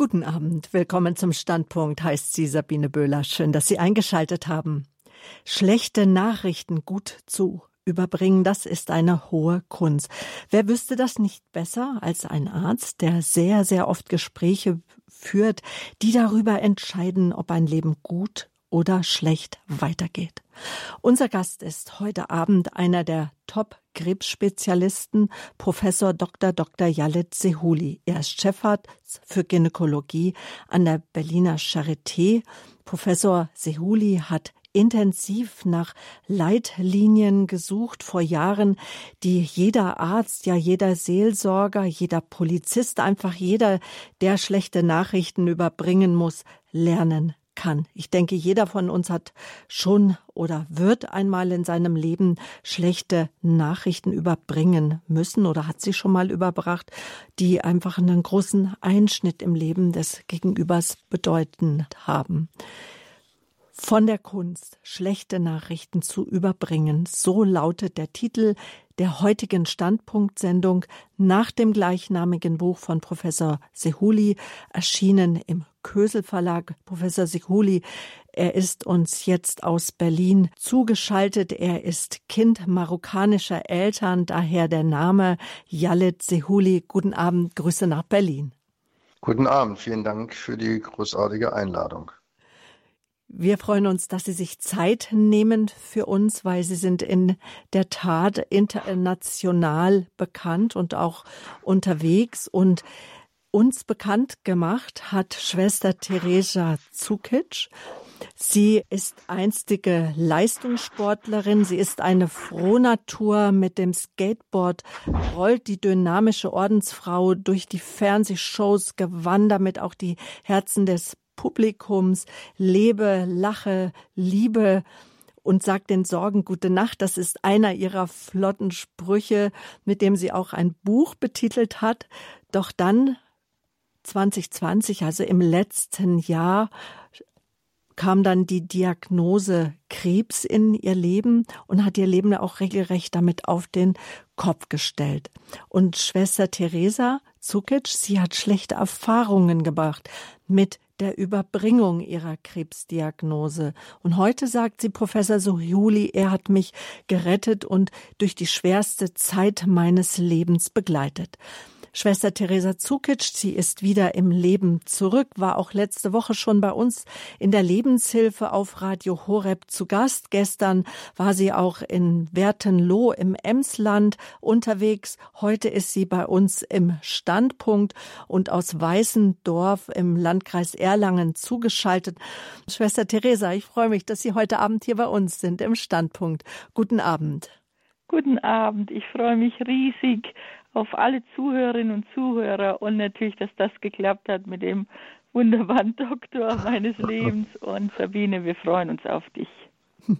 Guten Abend, willkommen zum Standpunkt, heißt sie Sabine Böhler. Schön, dass Sie eingeschaltet haben. Schlechte Nachrichten gut zu überbringen, das ist eine hohe Kunst. Wer wüsste das nicht besser als ein Arzt, der sehr, sehr oft Gespräche führt, die darüber entscheiden, ob ein Leben gut oder schlecht weitergeht. Unser Gast ist heute Abend einer der Top-Krebsspezialisten, Professor Dr. Dr. Jalit Sehuli. Er ist Chefarzt für Gynäkologie an der Berliner Charité. Professor Sehuli hat intensiv nach Leitlinien gesucht vor Jahren, die jeder Arzt, ja jeder Seelsorger, jeder Polizist, einfach jeder, der schlechte Nachrichten überbringen muss, lernen kann. Ich denke, jeder von uns hat schon oder wird einmal in seinem Leben schlechte Nachrichten überbringen müssen oder hat sie schon mal überbracht, die einfach einen großen Einschnitt im Leben des Gegenübers bedeuten haben von der Kunst, schlechte Nachrichten zu überbringen. So lautet der Titel der heutigen Standpunktsendung nach dem gleichnamigen Buch von Professor Sehuli, erschienen im Kösel Verlag. Professor Sehuli, er ist uns jetzt aus Berlin zugeschaltet. Er ist Kind marokkanischer Eltern, daher der Name Yalit Sehuli. Guten Abend, Grüße nach Berlin. Guten Abend, vielen Dank für die großartige Einladung. Wir freuen uns, dass Sie sich Zeit nehmen für uns, weil Sie sind in der Tat international bekannt und auch unterwegs. Und uns bekannt gemacht hat Schwester Teresa Zukic. Sie ist einstige Leistungssportlerin. Sie ist eine Frohnatur mit dem Skateboard, rollt die dynamische Ordensfrau durch die Fernsehshows, gewann damit auch die Herzen des Publikums, lebe, lache, liebe und sagt den Sorgen gute Nacht. Das ist einer ihrer flotten Sprüche, mit dem sie auch ein Buch betitelt hat. Doch dann 2020, also im letzten Jahr, kam dann die Diagnose Krebs in ihr Leben und hat ihr Leben auch regelrecht damit auf den Kopf gestellt. Und Schwester Teresa Zukic, sie hat schlechte Erfahrungen gebracht mit der Überbringung ihrer Krebsdiagnose. Und heute sagt sie Professor Sohjuli, er hat mich gerettet und durch die schwerste Zeit meines Lebens begleitet. Schwester Theresa Zukic, sie ist wieder im Leben zurück, war auch letzte Woche schon bei uns in der Lebenshilfe auf Radio Horeb zu Gast. Gestern war sie auch in Wertenloh im Emsland unterwegs. Heute ist sie bei uns im Standpunkt und aus Weißendorf im Landkreis Erlangen zugeschaltet. Schwester Theresa, ich freue mich, dass Sie heute Abend hier bei uns sind im Standpunkt. Guten Abend. Guten Abend. Ich freue mich riesig auf alle Zuhörerinnen und Zuhörer und natürlich, dass das geklappt hat mit dem wunderbaren Doktor meines Lebens. Und Sabine, wir freuen uns auf dich.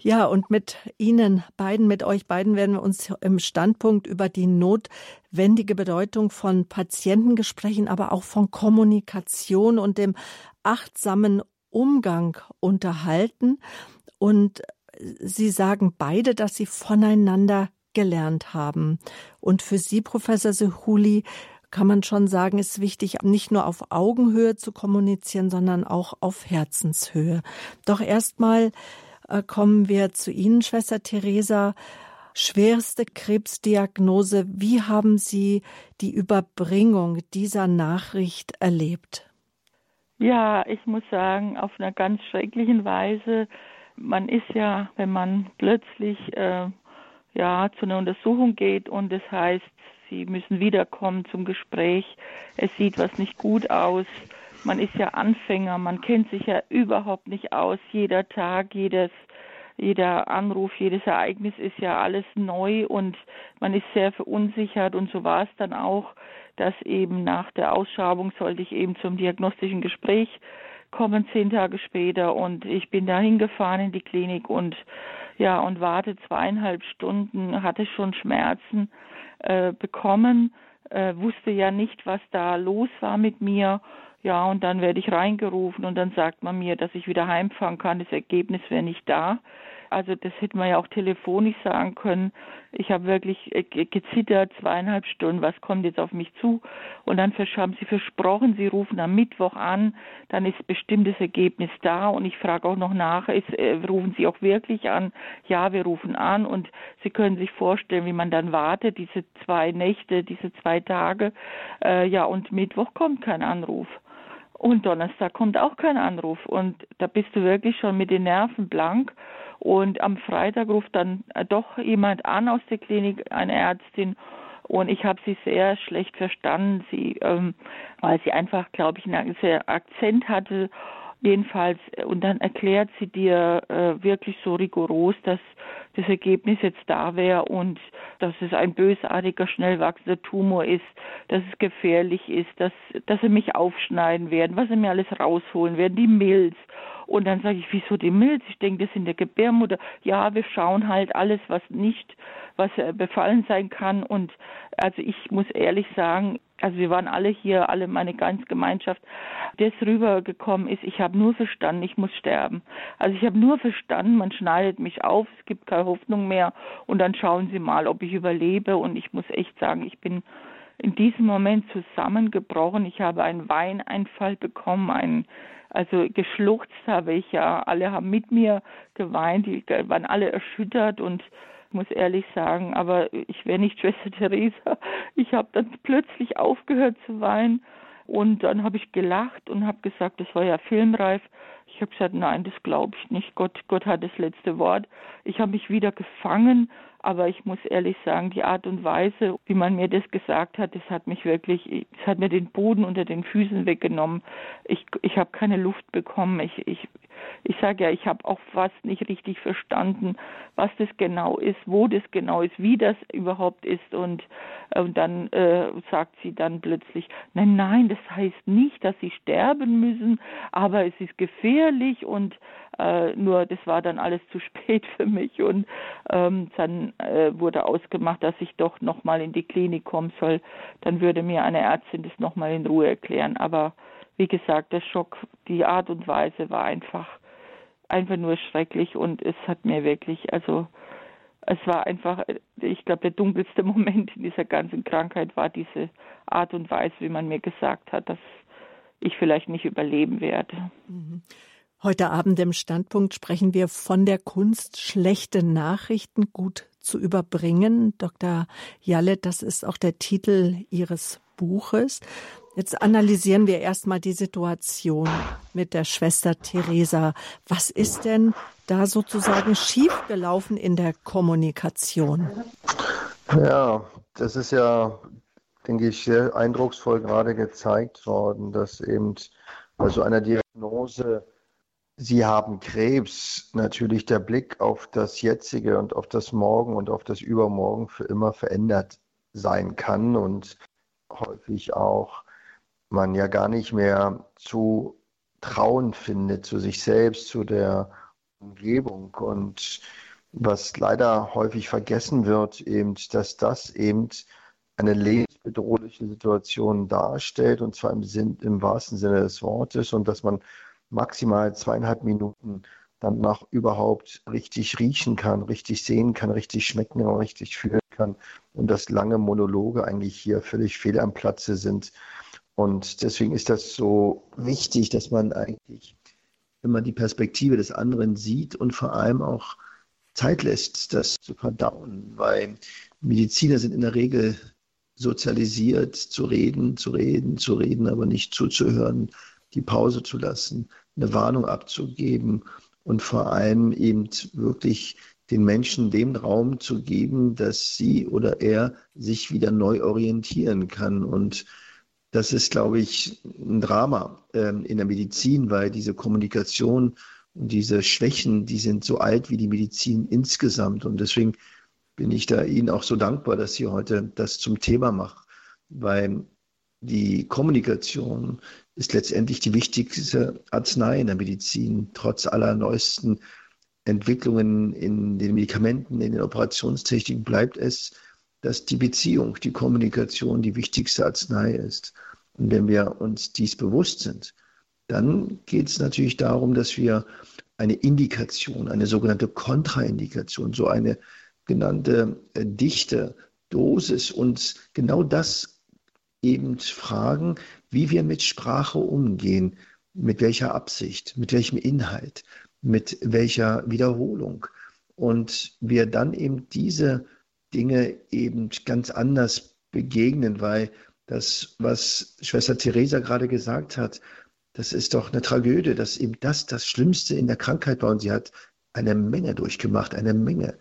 Ja, und mit Ihnen beiden, mit euch beiden werden wir uns im Standpunkt über die notwendige Bedeutung von Patientengesprächen, aber auch von Kommunikation und dem achtsamen Umgang unterhalten. Und Sie sagen beide, dass Sie voneinander gelernt haben. Und für Sie, Professor Sehuli, kann man schon sagen, ist wichtig, nicht nur auf Augenhöhe zu kommunizieren, sondern auch auf Herzenshöhe. Doch erstmal äh, kommen wir zu Ihnen, Schwester Theresa. Schwerste Krebsdiagnose. Wie haben Sie die Überbringung dieser Nachricht erlebt? Ja, ich muss sagen, auf einer ganz schrecklichen Weise. Man ist ja, wenn man plötzlich äh, ja, zu einer Untersuchung geht und das heißt, sie müssen wiederkommen zum Gespräch. Es sieht was nicht gut aus. Man ist ja Anfänger, man kennt sich ja überhaupt nicht aus. Jeder Tag, jedes, jeder Anruf, jedes Ereignis ist ja alles neu und man ist sehr verunsichert und so war es dann auch, dass eben nach der Ausschabung sollte ich eben zum diagnostischen Gespräch kommen, zehn Tage später und ich bin da hingefahren in die Klinik und ja, und warte zweieinhalb Stunden, hatte schon Schmerzen äh, bekommen, äh, wusste ja nicht, was da los war mit mir. Ja, und dann werde ich reingerufen und dann sagt man mir, dass ich wieder heimfahren kann. Das Ergebnis wäre nicht da. Also das hätte man ja auch telefonisch sagen können. Ich habe wirklich äh, gezittert, zweieinhalb Stunden, was kommt jetzt auf mich zu? Und dann haben sie versprochen, sie rufen am Mittwoch an, dann ist bestimmtes Ergebnis da und ich frage auch noch nach, ist, äh, rufen sie auch wirklich an? Ja, wir rufen an und sie können sich vorstellen, wie man dann wartet, diese zwei Nächte, diese zwei Tage. Äh, ja, und Mittwoch kommt kein Anruf. Und Donnerstag kommt auch kein Anruf. Und da bist du wirklich schon mit den Nerven blank. Und am Freitag ruft dann äh, doch jemand an aus der Klinik, eine Ärztin. Und ich habe sie sehr schlecht verstanden, sie, ähm, weil sie einfach, glaube ich, einen sehr Akzent hatte Jedenfalls, äh, und dann erklärt sie dir äh, wirklich so rigoros, dass das Ergebnis jetzt da wäre und dass es ein bösartiger, schnell wachsender Tumor ist, dass es gefährlich ist, dass, dass sie mich aufschneiden werden, was sie mir alles rausholen werden, die Milz. Und dann sage ich, wieso die Milz? Ich denke, das in der Gebärmutter. Ja, wir schauen halt alles, was nicht, was äh, befallen sein kann. Und also ich muss ehrlich sagen, also wir waren alle hier, alle meine ganze Gemeinschaft, das rübergekommen ist, ich habe nur verstanden, ich muss sterben. Also ich habe nur verstanden, man schneidet mich auf, es gibt keine Hoffnung mehr und dann schauen Sie mal, ob ich überlebe und ich muss echt sagen, ich bin in diesem Moment zusammengebrochen. Ich habe einen Weineinfall bekommen, einen also geschluchzt habe ich ja. Alle haben mit mir geweint, die waren alle erschüttert und muss ehrlich sagen, aber ich wäre nicht Schwester Theresa. Ich habe dann plötzlich aufgehört zu weinen und dann habe ich gelacht und habe gesagt, das war ja filmreif. Ich habe gesagt, nein, das glaube ich nicht. Gott, Gott hat das letzte Wort. Ich habe mich wieder gefangen, aber ich muss ehrlich sagen, die Art und Weise, wie man mir das gesagt hat, das hat mich wirklich, das hat mir den Boden unter den Füßen weggenommen. Ich, ich habe keine Luft bekommen. Ich, ich, ich sage ja, ich habe auch fast nicht richtig verstanden, was das genau ist, wo das genau ist, wie das überhaupt ist. Und, äh, und dann äh, sagt sie dann plötzlich, nein, nein, das heißt nicht, dass sie sterben müssen, aber es ist gefährlich und äh, nur das war dann alles zu spät für mich und ähm, dann äh, wurde ausgemacht, dass ich doch nochmal in die Klinik kommen soll. Dann würde mir eine Ärztin das nochmal in Ruhe erklären. Aber wie gesagt, der Schock, die Art und Weise war einfach, einfach nur schrecklich und es hat mir wirklich, also es war einfach, ich glaube, der dunkelste Moment in dieser ganzen Krankheit war diese Art und Weise, wie man mir gesagt hat, dass ich vielleicht nicht überleben werde. Mhm. Heute Abend im Standpunkt sprechen wir von der Kunst, schlechte Nachrichten gut zu überbringen. Dr. Jallet, das ist auch der Titel Ihres Buches. Jetzt analysieren wir erstmal die Situation mit der Schwester Theresa. Was ist denn da sozusagen schiefgelaufen in der Kommunikation? Ja, das ist ja, denke ich, sehr eindrucksvoll gerade gezeigt worden, dass eben bei so einer Diagnose Sie haben Krebs, natürlich der Blick auf das Jetzige und auf das Morgen und auf das Übermorgen für immer verändert sein kann und häufig auch man ja gar nicht mehr zu trauen findet zu sich selbst, zu der Umgebung. Und was leider häufig vergessen wird, eben, dass das eben eine lebensbedrohliche Situation darstellt und zwar im, Sinn, im wahrsten Sinne des Wortes und dass man maximal zweieinhalb Minuten dann noch überhaupt richtig riechen kann, richtig sehen kann, richtig schmecken und richtig fühlen kann. Und dass lange Monologe eigentlich hier völlig fehl am Platze sind. Und deswegen ist das so wichtig, dass man eigentlich immer die Perspektive des anderen sieht und vor allem auch Zeit lässt, das zu verdauen, weil Mediziner sind in der Regel sozialisiert, zu reden, zu reden, zu reden, aber nicht zuzuhören, die Pause zu lassen, eine Warnung abzugeben und vor allem eben wirklich den Menschen den Raum zu geben, dass sie oder er sich wieder neu orientieren kann. Und das ist, glaube ich, ein Drama ähm, in der Medizin, weil diese Kommunikation und diese Schwächen, die sind so alt wie die Medizin insgesamt. Und deswegen bin ich da Ihnen auch so dankbar, dass Sie heute das zum Thema machen, weil die Kommunikation ist letztendlich die wichtigste Arznei in der Medizin, trotz aller neuesten Entwicklungen in den Medikamenten, in den Operationstechniken bleibt es, dass die Beziehung, die Kommunikation die wichtigste Arznei ist. Und wenn wir uns dies bewusst sind, dann geht es natürlich darum, dass wir eine Indikation, eine sogenannte Kontraindikation, so eine genannte äh, dichte Dosis und genau das eben fragen, wie wir mit Sprache umgehen, mit welcher Absicht, mit welchem Inhalt, mit welcher Wiederholung. Und wir dann eben diese Dinge eben ganz anders begegnen, weil das, was Schwester Theresa gerade gesagt hat, das ist doch eine Tragödie, dass eben das das Schlimmste in der Krankheit war. Und sie hat eine Menge durchgemacht, eine Menge,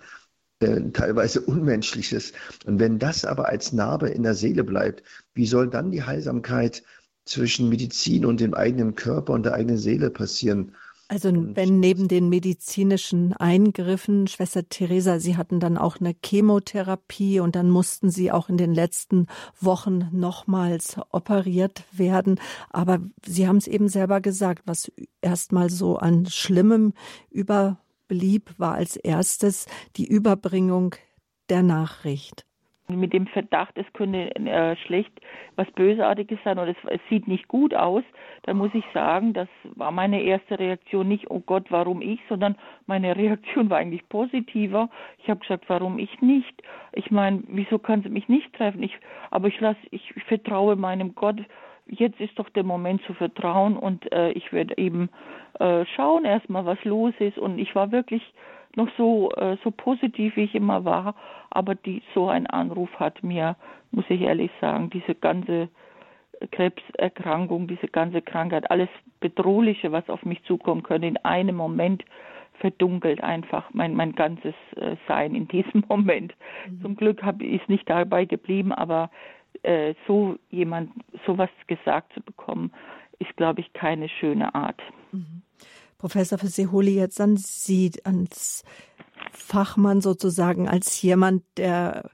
äh, teilweise Unmenschliches. Und wenn das aber als Narbe in der Seele bleibt, wie soll dann die Heilsamkeit zwischen Medizin und dem eigenen Körper und der eigenen Seele passieren? Also wenn neben den medizinischen Eingriffen, Schwester Theresa, Sie hatten dann auch eine Chemotherapie und dann mussten Sie auch in den letzten Wochen nochmals operiert werden. Aber Sie haben es eben selber gesagt, was erstmal so an Schlimmem überblieb, war als erstes die Überbringung der Nachricht mit dem Verdacht, es könnte äh, schlecht was Bösartiges sein oder es, es, sieht nicht gut aus, dann muss ich sagen, das war meine erste Reaktion nicht, oh Gott, warum ich, sondern meine Reaktion war eigentlich positiver. Ich habe gesagt, warum ich nicht? Ich meine, wieso kann sie mich nicht treffen? Ich, aber ich lasse, ich vertraue meinem Gott. Jetzt ist doch der Moment zu vertrauen und äh, ich werde eben äh, schauen erstmal, was los ist. Und ich war wirklich noch so, äh, so positiv, wie ich immer war. Aber die, so ein Anruf hat mir, muss ich ehrlich sagen, diese ganze Krebserkrankung, diese ganze Krankheit, alles Bedrohliche, was auf mich zukommen könnte, in einem Moment verdunkelt einfach mein, mein ganzes äh, Sein in diesem Moment. Mhm. Zum Glück hab, ist nicht dabei geblieben, aber äh, so jemand, sowas gesagt zu bekommen, ist, glaube ich, keine schöne Art. Mhm. Professor Feseholi, jetzt an Sie als Fachmann sozusagen, als jemand, der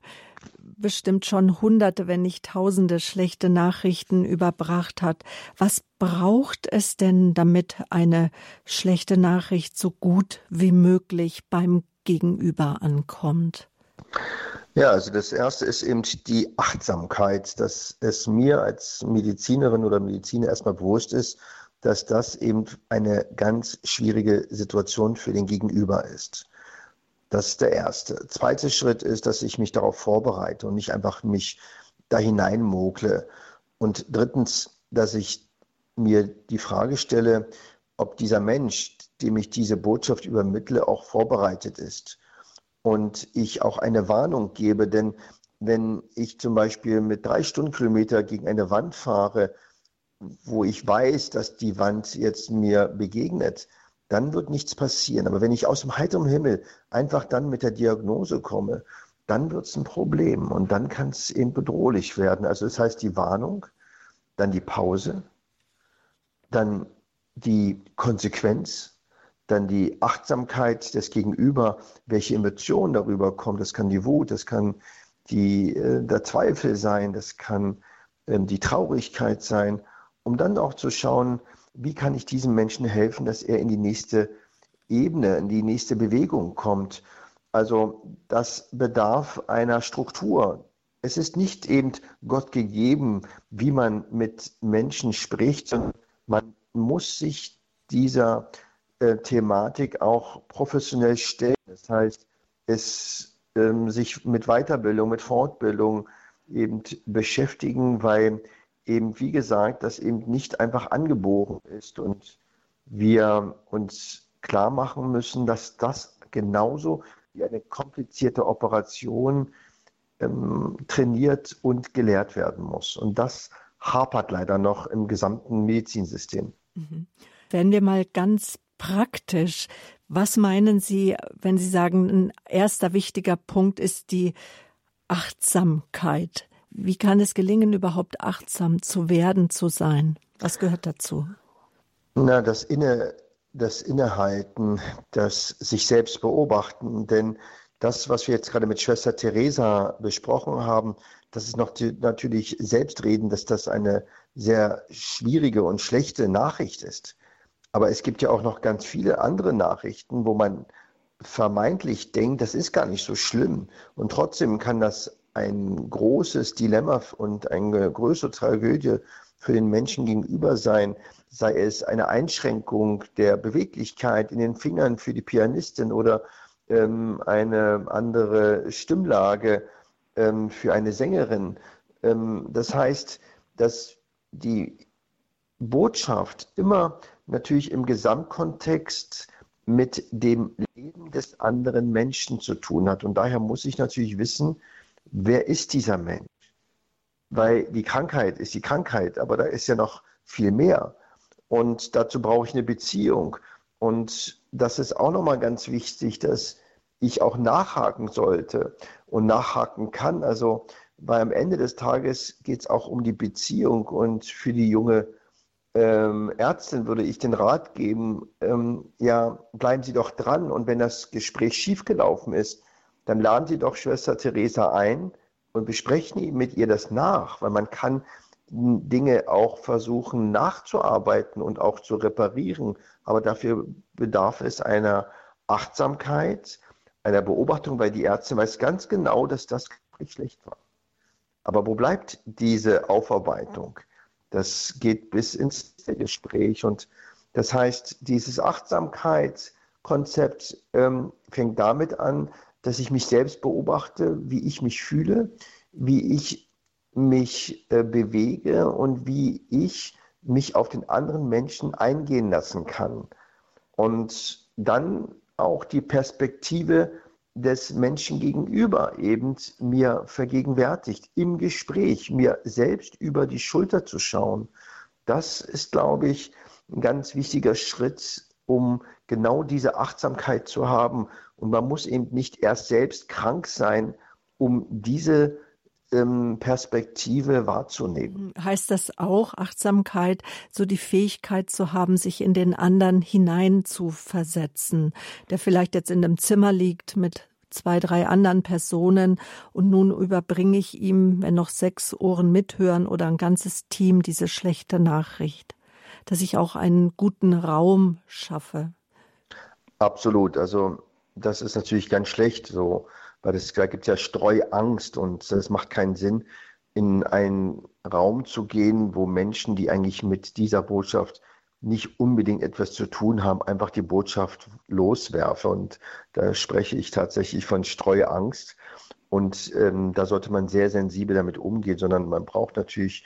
bestimmt schon hunderte, wenn nicht tausende schlechte Nachrichten überbracht hat. Was braucht es denn, damit eine schlechte Nachricht so gut wie möglich beim Gegenüber ankommt? Ja, also das erste ist eben die Achtsamkeit, dass es mir als Medizinerin oder Mediziner erstmal bewusst ist, dass das eben eine ganz schwierige Situation für den Gegenüber ist. Das ist der erste. Zweiter Schritt ist, dass ich mich darauf vorbereite und nicht einfach mich da hineinmogle. Und drittens, dass ich mir die Frage stelle, ob dieser Mensch, dem ich diese Botschaft übermittle, auch vorbereitet ist. Und ich auch eine Warnung gebe, denn wenn ich zum Beispiel mit drei Stundenkilometer gegen eine Wand fahre, wo ich weiß, dass die Wand jetzt mir begegnet, dann wird nichts passieren. Aber wenn ich aus dem heiteren Himmel einfach dann mit der Diagnose komme, dann wird es ein Problem und dann kann es eben bedrohlich werden. Also das heißt die Warnung, dann die Pause, dann die Konsequenz, dann die Achtsamkeit des Gegenüber, welche Emotionen darüber kommen. Das kann die Wut, das kann die, äh, der Zweifel sein, das kann ähm, die Traurigkeit sein um dann auch zu schauen, wie kann ich diesem Menschen helfen, dass er in die nächste Ebene, in die nächste Bewegung kommt. Also das bedarf einer Struktur. Es ist nicht eben Gott gegeben, wie man mit Menschen spricht, sondern man muss sich dieser äh, Thematik auch professionell stellen. Das heißt, es ähm, sich mit Weiterbildung, mit Fortbildung eben beschäftigen, weil eben, wie gesagt, das eben nicht einfach angeboren ist und wir uns klar machen müssen, dass das genauso wie eine komplizierte Operation ähm, trainiert und gelehrt werden muss. Und das hapert leider noch im gesamten Medizinsystem. Mhm. Werden wir mal ganz praktisch. Was meinen Sie, wenn Sie sagen, ein erster wichtiger Punkt ist die Achtsamkeit? Wie kann es gelingen, überhaupt achtsam zu werden, zu sein? Was gehört dazu? Na, das Inne, das Innehalten, das sich selbst beobachten, denn das, was wir jetzt gerade mit Schwester Theresa besprochen haben, das ist noch natürlich selbstreden, dass das eine sehr schwierige und schlechte Nachricht ist. Aber es gibt ja auch noch ganz viele andere Nachrichten, wo man vermeintlich denkt, das ist gar nicht so schlimm. Und trotzdem kann das ein großes Dilemma und eine größere Tragödie für den Menschen gegenüber sein, sei es eine Einschränkung der Beweglichkeit in den Fingern für die Pianistin oder ähm, eine andere Stimmlage ähm, für eine Sängerin. Ähm, das heißt, dass die Botschaft immer natürlich im Gesamtkontext mit dem Leben des anderen Menschen zu tun hat. Und daher muss ich natürlich wissen, wer ist dieser Mensch? Weil die Krankheit ist die Krankheit, aber da ist ja noch viel mehr. Und dazu brauche ich eine Beziehung. Und das ist auch nochmal ganz wichtig, dass ich auch nachhaken sollte und nachhaken kann. Also, weil am Ende des Tages geht es auch um die Beziehung und für die junge ähm, Ärztin würde ich den Rat geben, ähm, ja, bleiben Sie doch dran und wenn das Gespräch schiefgelaufen ist, dann laden Sie doch Schwester Theresa ein und besprechen mit ihr das nach, weil man kann Dinge auch versuchen nachzuarbeiten und auch zu reparieren, aber dafür bedarf es einer Achtsamkeit, einer Beobachtung, weil die Ärztin weiß ganz genau, dass das Gespräch schlecht war. Aber wo bleibt diese Aufarbeitung? Das geht bis ins Gespräch. Und das heißt, dieses Achtsamkeitskonzept ähm, fängt damit an, dass ich mich selbst beobachte, wie ich mich fühle, wie ich mich äh, bewege und wie ich mich auf den anderen Menschen eingehen lassen kann. Und dann auch die Perspektive des Menschen gegenüber eben mir vergegenwärtigt, im Gespräch, mir selbst über die Schulter zu schauen. Das ist, glaube ich, ein ganz wichtiger Schritt, um genau diese Achtsamkeit zu haben. Und man muss eben nicht erst selbst krank sein, um diese Perspektive wahrzunehmen. Heißt das auch Achtsamkeit, so die Fähigkeit zu haben, sich in den anderen hinein zu versetzen, der vielleicht jetzt in einem Zimmer liegt mit zwei, drei anderen Personen und nun überbringe ich ihm, wenn noch sechs Ohren mithören oder ein ganzes Team, diese schlechte Nachricht, dass ich auch einen guten Raum schaffe. Absolut. Also das ist natürlich ganz schlecht so weil es, da gibt es ja Streuangst und es macht keinen Sinn, in einen Raum zu gehen, wo Menschen, die eigentlich mit dieser Botschaft nicht unbedingt etwas zu tun haben, einfach die Botschaft loswerfe. Und da spreche ich tatsächlich von Streuangst. Und ähm, da sollte man sehr sensibel damit umgehen, sondern man braucht natürlich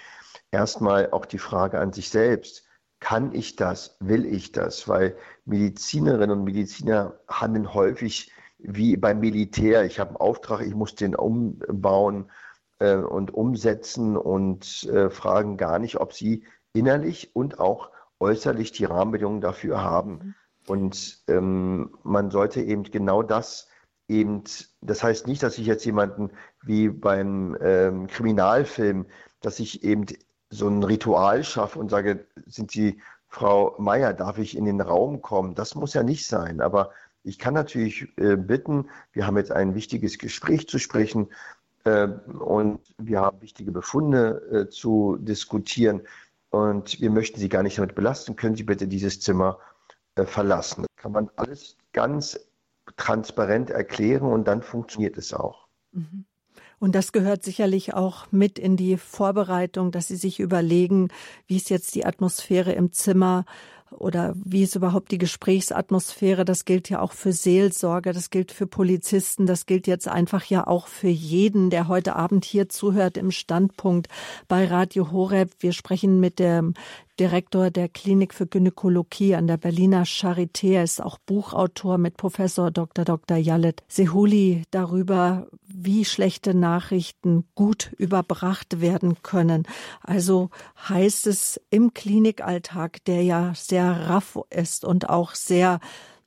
erstmal auch die Frage an sich selbst. Kann ich das? Will ich das? Weil Medizinerinnen und Mediziner handeln häufig wie beim Militär. Ich habe einen Auftrag, ich muss den umbauen äh, und umsetzen und äh, fragen gar nicht, ob sie innerlich und auch äußerlich die Rahmenbedingungen dafür haben. Mhm. Und ähm, man sollte eben genau das eben, das heißt nicht, dass ich jetzt jemanden wie beim ähm, Kriminalfilm, dass ich eben so ein Ritual schaffe und sage, sind Sie Frau Meier, darf ich in den Raum kommen? Das muss ja nicht sein, aber ich kann natürlich äh, bitten, wir haben jetzt ein wichtiges Gespräch zu sprechen äh, und wir haben wichtige Befunde äh, zu diskutieren und wir möchten Sie gar nicht damit belasten. Können Sie bitte dieses Zimmer äh, verlassen? Das kann man alles ganz transparent erklären und dann funktioniert es auch. Mhm. Und das gehört sicherlich auch mit in die Vorbereitung, dass Sie sich überlegen, wie ist jetzt die Atmosphäre im Zimmer, oder wie ist überhaupt die Gesprächsatmosphäre? Das gilt ja auch für Seelsorger, das gilt für Polizisten, das gilt jetzt einfach ja auch für jeden, der heute Abend hier zuhört im Standpunkt bei Radio Horeb. Wir sprechen mit dem Direktor der Klinik für Gynäkologie an der Berliner Charité. Er ist auch Buchautor mit Professor Dr. Dr. Jalet Sehuli darüber, wie schlechte Nachrichten gut überbracht werden können. Also heißt es im Klinikalltag, der ja sehr raff ist und auch sehr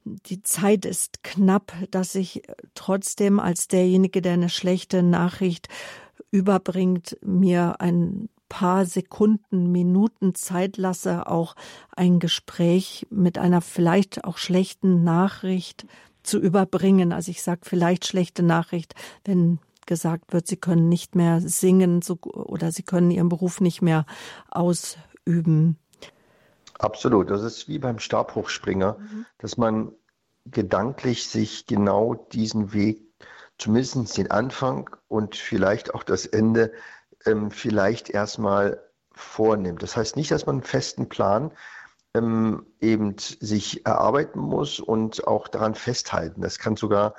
die Zeit ist knapp, dass ich trotzdem als derjenige, der eine schlechte Nachricht überbringt, mir ein paar Sekunden, Minuten Zeit lasse, auch ein Gespräch mit einer vielleicht auch schlechten Nachricht zu überbringen. Also ich sage vielleicht schlechte Nachricht, wenn gesagt wird, sie können nicht mehr singen oder sie können ihren Beruf nicht mehr ausüben. Absolut. Das ist wie beim Stabhochspringer, mhm. dass man gedanklich sich genau diesen Weg, zumindest den Anfang und vielleicht auch das Ende ähm, vielleicht erstmal vornimmt. Das heißt nicht, dass man einen festen Plan ähm, eben sich erarbeiten muss und auch daran festhalten. Das kann sogar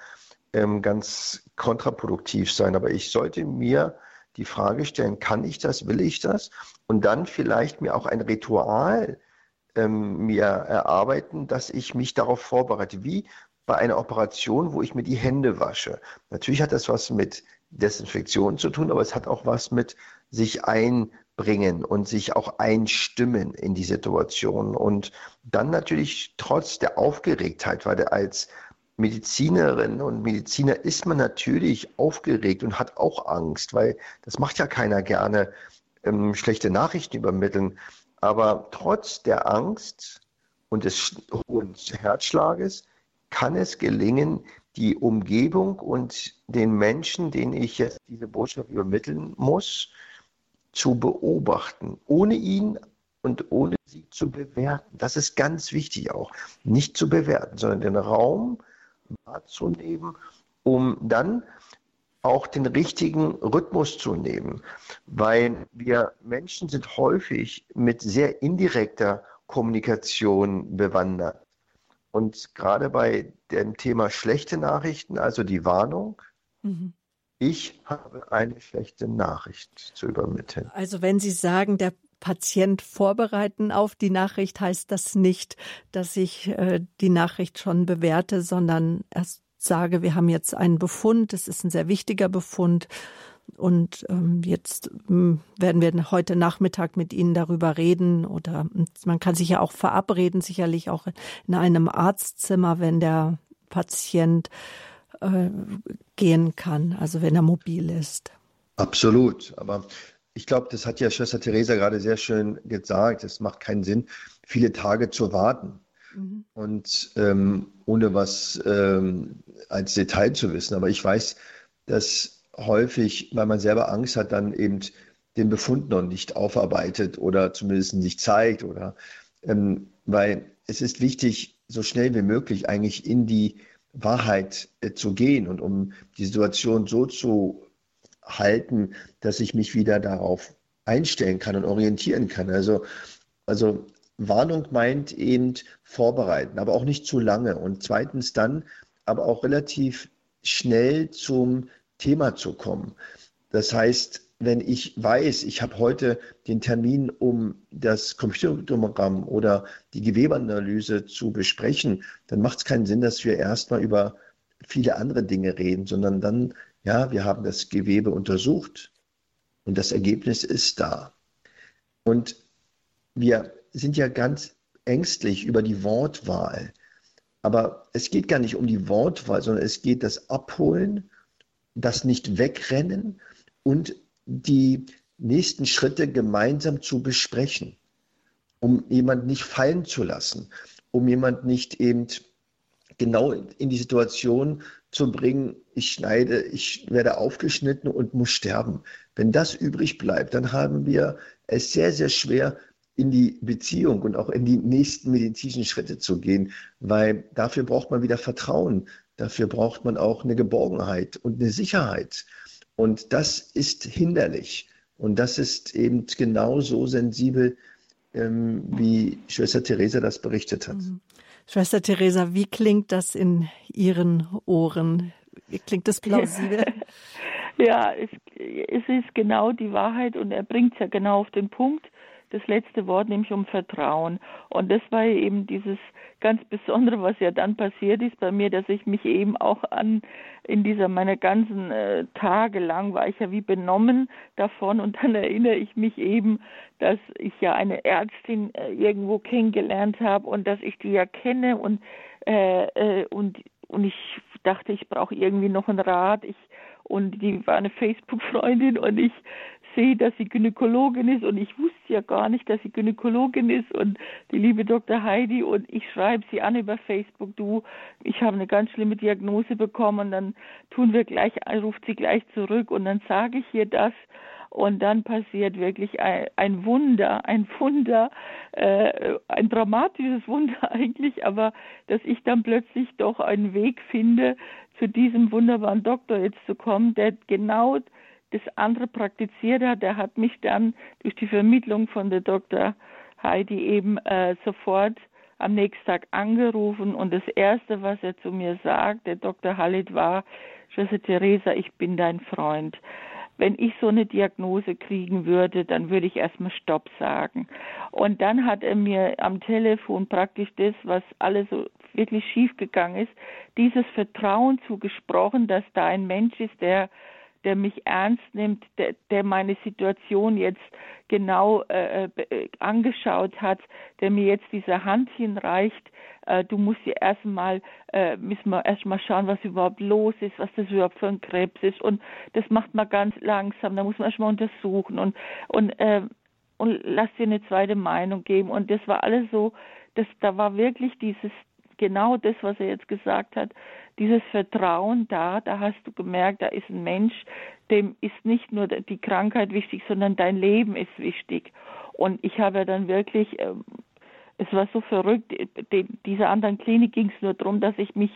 ähm, ganz kontraproduktiv sein. Aber ich sollte mir die Frage stellen, kann ich das, will ich das? Und dann vielleicht mir auch ein Ritual ähm, mir erarbeiten, dass ich mich darauf vorbereite. Wie bei einer Operation, wo ich mir die Hände wasche. Natürlich hat das was mit Desinfektion zu tun, aber es hat auch was mit sich einbringen und sich auch einstimmen in die Situation. Und dann natürlich trotz der Aufgeregtheit, weil als Medizinerin und Mediziner ist man natürlich aufgeregt und hat auch Angst, weil das macht ja keiner gerne, ähm, schlechte Nachrichten übermitteln. Aber trotz der Angst und des hohen Herzschlages kann es gelingen, die Umgebung und den Menschen, denen ich jetzt diese Botschaft übermitteln muss, zu beobachten, ohne ihn und ohne sie zu bewerten. Das ist ganz wichtig auch. Nicht zu bewerten, sondern den Raum wahrzunehmen, um dann auch den richtigen Rhythmus zu nehmen. Weil wir Menschen sind häufig mit sehr indirekter Kommunikation bewandert. Und gerade bei dem Thema schlechte Nachrichten, also die Warnung, mhm. ich habe eine schlechte Nachricht zu übermitteln. Also wenn Sie sagen, der Patient vorbereiten auf die Nachricht, heißt das nicht, dass ich äh, die Nachricht schon bewerte, sondern erst sage, wir haben jetzt einen Befund, es ist ein sehr wichtiger Befund und ähm, jetzt ähm, werden wir heute Nachmittag mit Ihnen darüber reden oder man kann sich ja auch verabreden, sicherlich auch in einem Arztzimmer, wenn der Patient äh, gehen kann, also wenn er mobil ist. Absolut, aber ich glaube, das hat ja Schwester Theresa gerade sehr schön gesagt. Es macht keinen Sinn, viele Tage zu warten. Mhm. Und ähm, ohne was ähm, als Detail zu wissen. Aber ich weiß, dass häufig, weil man selber Angst hat, dann eben den Befund noch nicht aufarbeitet oder zumindest nicht zeigt oder ähm, weil es ist wichtig, so schnell wie möglich eigentlich in die Wahrheit äh, zu gehen und um die Situation so zu halten, dass ich mich wieder darauf einstellen kann und orientieren kann. Also, also Warnung meint eben vorbereiten, aber auch nicht zu lange. Und zweitens dann aber auch relativ schnell zum Thema zu kommen. Das heißt, wenn ich weiß, ich habe heute den Termin, um das Computertomogramm oder die Gewebeanalyse zu besprechen, dann macht es keinen Sinn, dass wir erstmal über viele andere Dinge reden, sondern dann, ja, wir haben das Gewebe untersucht und das Ergebnis ist da. Und wir sind ja ganz ängstlich über die Wortwahl. Aber es geht gar nicht um die Wortwahl, sondern es geht das Abholen das nicht wegrennen und die nächsten Schritte gemeinsam zu besprechen, um jemand nicht fallen zu lassen, um jemand nicht eben genau in die Situation zu bringen, ich schneide, ich werde aufgeschnitten und muss sterben. Wenn das übrig bleibt, dann haben wir es sehr, sehr schwer, in die Beziehung und auch in die nächsten medizinischen Schritte zu gehen, weil dafür braucht man wieder Vertrauen. Dafür braucht man auch eine Geborgenheit und eine Sicherheit. Und das ist hinderlich. Und das ist eben genauso sensibel, ähm, wie Schwester Theresa das berichtet hat. Mhm. Schwester Theresa, wie klingt das in Ihren Ohren? Wie klingt das plausibel? Ja, es, es ist genau die Wahrheit und er bringt es ja genau auf den Punkt das letzte Wort, nämlich um Vertrauen. Und das war eben dieses ganz Besondere, was ja dann passiert ist bei mir, dass ich mich eben auch an in dieser meiner ganzen äh, Tage lang war ich ja wie benommen davon und dann erinnere ich mich eben, dass ich ja eine Ärztin äh, irgendwo kennengelernt habe und dass ich die ja kenne und äh, äh, und und ich dachte, ich brauche irgendwie noch einen Rat. Ich und die war eine Facebook-Freundin und ich sehe, dass sie Gynäkologin ist und ich wusste ja gar nicht, dass sie Gynäkologin ist und die liebe Dr. Heidi und ich schreibe sie an über Facebook, du, ich habe eine ganz schlimme Diagnose bekommen und dann tun wir gleich, ruft sie gleich zurück und dann sage ich ihr das und dann passiert wirklich ein, ein Wunder, ein Wunder, äh, ein dramatisches Wunder eigentlich, aber dass ich dann plötzlich doch einen Weg finde, zu diesem wunderbaren Doktor jetzt zu kommen, der genau das andere praktiziert hat. Er hat mich dann durch die Vermittlung von der Dr. Heidi eben äh, sofort am nächsten Tag angerufen und das erste, was er zu mir sagt, der Dr. Halit war, Schwester Theresa, ich bin dein Freund. Wenn ich so eine Diagnose kriegen würde, dann würde ich erstmal Stopp sagen. Und dann hat er mir am Telefon praktisch das, was alles so wirklich schiefgegangen ist, dieses Vertrauen zugesprochen, dass da ein Mensch ist, der der mich ernst nimmt, der, der meine Situation jetzt genau äh, äh, angeschaut hat, der mir jetzt diese Hand hinreicht. Äh, du musst ja erstmal, äh, müssen wir erstmal schauen, was überhaupt los ist, was das überhaupt für ein Krebs ist. Und das macht man ganz langsam. Da muss man erstmal untersuchen und, und, äh, und lass dir eine zweite Meinung geben. Und das war alles so, das, da war wirklich dieses, genau das, was er jetzt gesagt hat, dieses Vertrauen da, da hast du gemerkt, da ist ein Mensch, dem ist nicht nur die Krankheit wichtig, sondern dein Leben ist wichtig. Und ich habe dann wirklich, ähm, es war so verrückt, dieser anderen Klinik ging es nur darum, dass ich mich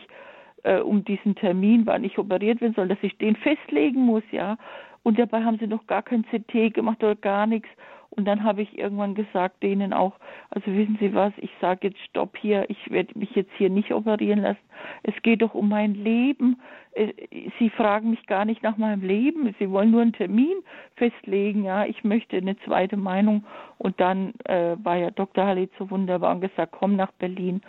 äh, um diesen Termin, wann ich operiert werden soll, dass ich den festlegen muss, ja. Und dabei haben sie noch gar kein CT gemacht oder gar nichts. Und dann habe ich irgendwann gesagt denen auch, also wissen Sie was, ich sage jetzt Stopp hier, ich werde mich jetzt hier nicht operieren lassen. Es geht doch um mein Leben. Äh, Sie fragen mich gar nicht nach meinem Leben. Sie wollen nur einen Termin festlegen. Ja, ich möchte eine zweite Meinung. Und dann äh, war ja Dr. Halle so wunderbar und gesagt, komm nach Berlin.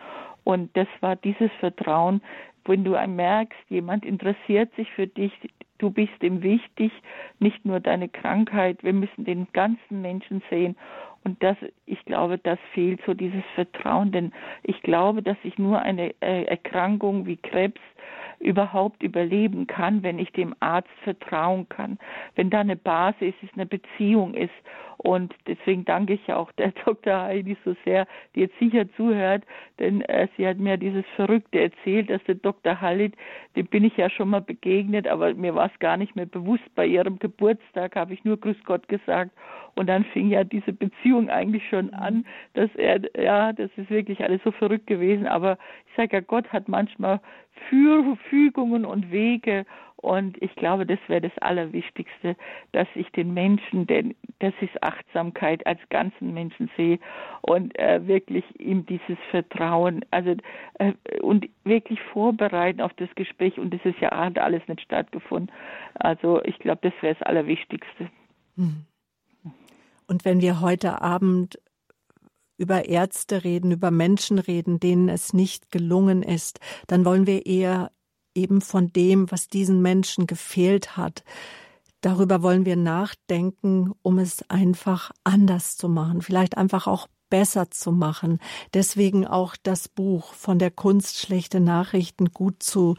Und das war dieses Vertrauen, wenn du merkst, jemand interessiert sich für dich, du bist ihm wichtig, nicht nur deine Krankheit, wir müssen den ganzen Menschen sehen. Und das, ich glaube, das fehlt so dieses Vertrauen, denn ich glaube, dass ich nur eine äh, Erkrankung wie Krebs überhaupt überleben kann, wenn ich dem Arzt vertrauen kann, wenn da eine Basis ist, eine Beziehung ist. Und deswegen danke ich auch der Dr. Heidi so sehr, die jetzt sicher zuhört, denn äh, sie hat mir dieses Verrückte erzählt, dass der Dr. Halit, dem bin ich ja schon mal begegnet, aber mir war es gar nicht mehr bewusst. Bei ihrem Geburtstag habe ich nur Grüß Gott gesagt. Und dann fing ja diese Beziehung eigentlich schon an, dass er, ja, das ist wirklich alles so verrückt gewesen. Aber ich sage ja, Gott hat manchmal Fügungen und Wege und ich glaube, das wäre das Allerwichtigste, dass ich den Menschen, denn das ist Achtsamkeit als ganzen Menschen sehe und äh, wirklich ihm dieses Vertrauen, also äh, und wirklich vorbereiten auf das Gespräch. Und das ist ja hat alles nicht stattgefunden. Also ich glaube, das wäre das Allerwichtigste. Hm. Und wenn wir heute Abend über Ärzte reden, über Menschen reden, denen es nicht gelungen ist, dann wollen wir eher eben von dem, was diesen Menschen gefehlt hat. Darüber wollen wir nachdenken, um es einfach anders zu machen, vielleicht einfach auch besser zu machen. Deswegen auch das Buch von der Kunst, schlechte Nachrichten gut zu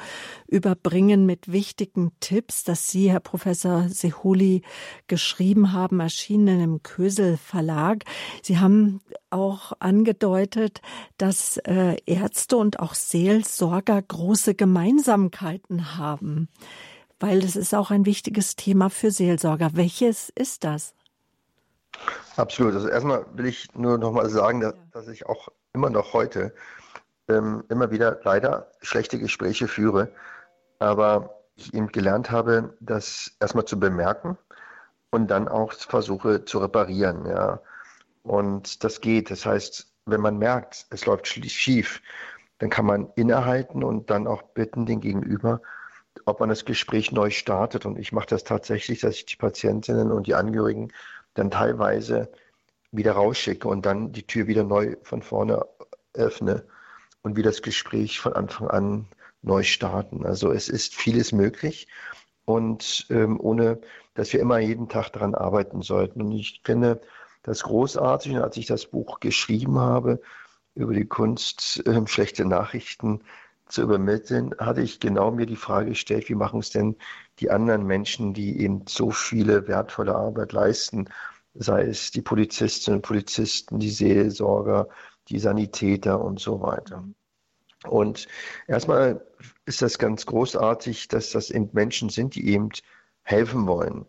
überbringen mit wichtigen Tipps, das Sie, Herr Professor Sehuli, geschrieben haben, erschienen im Kösel Verlag. Sie haben auch angedeutet, dass äh, Ärzte und auch Seelsorger große Gemeinsamkeiten haben, weil das ist auch ein wichtiges Thema für Seelsorger. Welches ist das? Absolut. Also erstmal will ich nur noch mal sagen, dass, dass ich auch immer noch heute ähm, immer wieder leider schlechte Gespräche führe, aber ich eben gelernt habe, das erstmal zu bemerken und dann auch versuche zu reparieren. Ja. Und das geht. Das heißt, wenn man merkt, es läuft schief, dann kann man innehalten und dann auch bitten den Gegenüber, ob man das Gespräch neu startet. Und ich mache das tatsächlich, dass ich die Patientinnen und die Angehörigen dann teilweise wieder rausschicke und dann die Tür wieder neu von vorne öffne und wieder das Gespräch von Anfang an neu starten. Also es ist vieles möglich und ähm, ohne, dass wir immer jeden Tag daran arbeiten sollten. Und ich finde das großartig, als ich das Buch geschrieben habe über die Kunst, äh, schlechte Nachrichten zu übermitteln, hatte ich genau mir die Frage gestellt, wie machen es denn die anderen Menschen, die eben so viele wertvolle Arbeit leisten, sei es die Polizistinnen und Polizisten, die Seelsorger, die Sanitäter und so weiter. Und erstmal ist das ganz großartig, dass das eben Menschen sind, die eben helfen wollen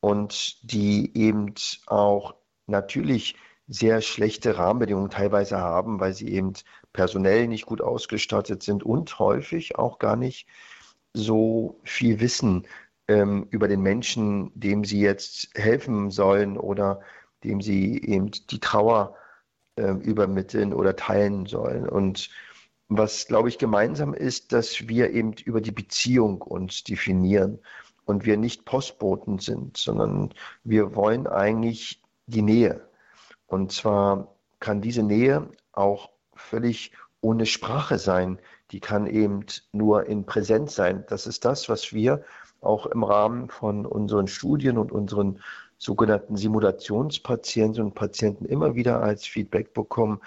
und die eben auch natürlich sehr schlechte Rahmenbedingungen teilweise haben, weil sie eben personell nicht gut ausgestattet sind und häufig auch gar nicht so viel Wissen ähm, über den Menschen, dem sie jetzt helfen sollen oder dem sie eben die Trauer äh, übermitteln oder teilen sollen. Und was, glaube ich, gemeinsam ist, dass wir eben über die Beziehung uns definieren und wir nicht Postboten sind, sondern wir wollen eigentlich die Nähe. Und zwar kann diese Nähe auch völlig ohne Sprache sein. Die kann eben nur in Präsenz sein. Das ist das, was wir auch im Rahmen von unseren Studien und unseren sogenannten Simulationspatienten und Patienten immer wieder als Feedback bekommen,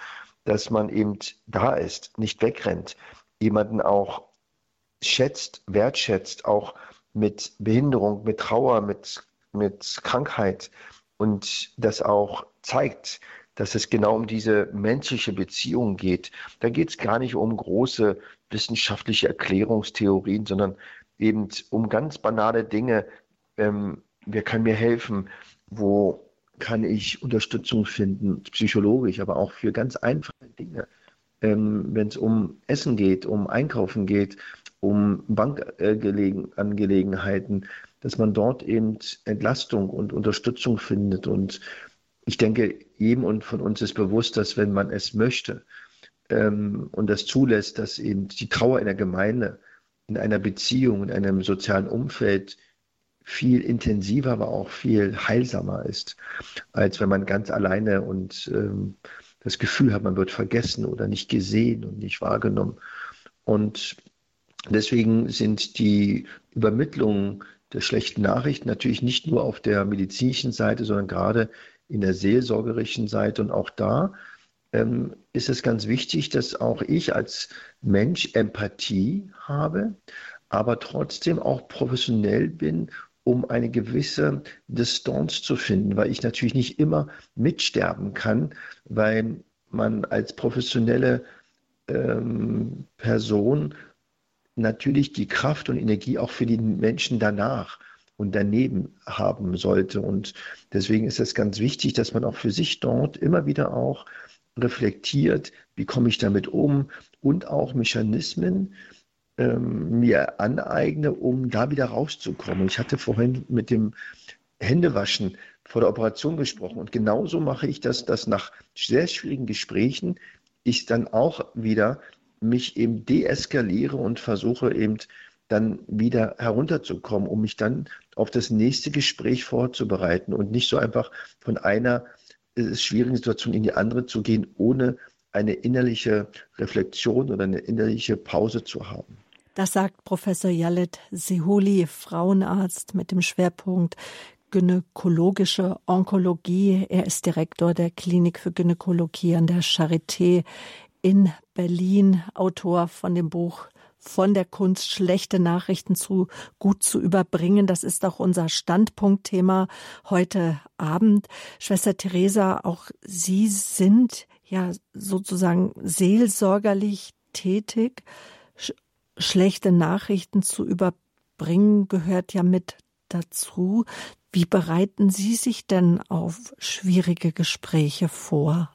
dass man eben da ist, nicht wegrennt, jemanden auch schätzt, wertschätzt, auch mit Behinderung, mit Trauer, mit, mit Krankheit und das auch zeigt, dass es genau um diese menschliche Beziehung geht. Da geht es gar nicht um große wissenschaftliche Erklärungstheorien, sondern eben um ganz banale Dinge. Ähm, wer kann mir helfen? Wo kann ich Unterstützung finden, psychologisch, aber auch für ganz einfache Dinge. Ähm, Wenn es um Essen geht, um Einkaufen geht, um Bankangelegenheiten, dass man dort eben Entlastung und Unterstützung findet. Und ich denke, jedem und von uns ist bewusst, dass wenn man es möchte ähm, und das zulässt, dass eben die Trauer in der Gemeinde, in einer Beziehung, in einem sozialen Umfeld viel intensiver, aber auch viel heilsamer ist, als wenn man ganz alleine und ähm, das Gefühl hat, man wird vergessen oder nicht gesehen und nicht wahrgenommen. Und deswegen sind die Übermittlungen der schlechten Nachrichten natürlich nicht nur auf der medizinischen Seite, sondern gerade in der seelsorgerischen Seite. Und auch da ähm, ist es ganz wichtig, dass auch ich als Mensch Empathie habe, aber trotzdem auch professionell bin um eine gewisse Distanz zu finden, weil ich natürlich nicht immer mitsterben kann, weil man als professionelle ähm, Person natürlich die Kraft und Energie auch für die Menschen danach und daneben haben sollte. Und deswegen ist es ganz wichtig, dass man auch für sich dort immer wieder auch reflektiert, wie komme ich damit um und auch Mechanismen ähm, mir aneigne, um da wieder rauszukommen. Ich hatte vorhin mit dem Händewaschen vor der Operation gesprochen und genauso mache ich das, dass nach sehr schwierigen Gesprächen ich dann auch wieder mich eben deeskaliere und versuche eben dann wieder herunterzukommen, um mich dann auf das nächste Gespräch vorzubereiten und nicht so einfach von einer schwierigen Situation in die andere zu gehen, ohne eine innerliche Reflexion oder eine innerliche Pause zu haben. Das sagt Professor Jalet Sehuli, Frauenarzt mit dem Schwerpunkt gynäkologische Onkologie. Er ist Direktor der Klinik für Gynäkologie an der Charité in Berlin, Autor von dem Buch von der Kunst schlechte Nachrichten zu gut zu überbringen. Das ist auch unser Standpunktthema heute Abend. Schwester Theresa, auch Sie sind ja sozusagen seelsorgerlich tätig schlechte Nachrichten zu überbringen, gehört ja mit dazu. Wie bereiten Sie sich denn auf schwierige Gespräche vor?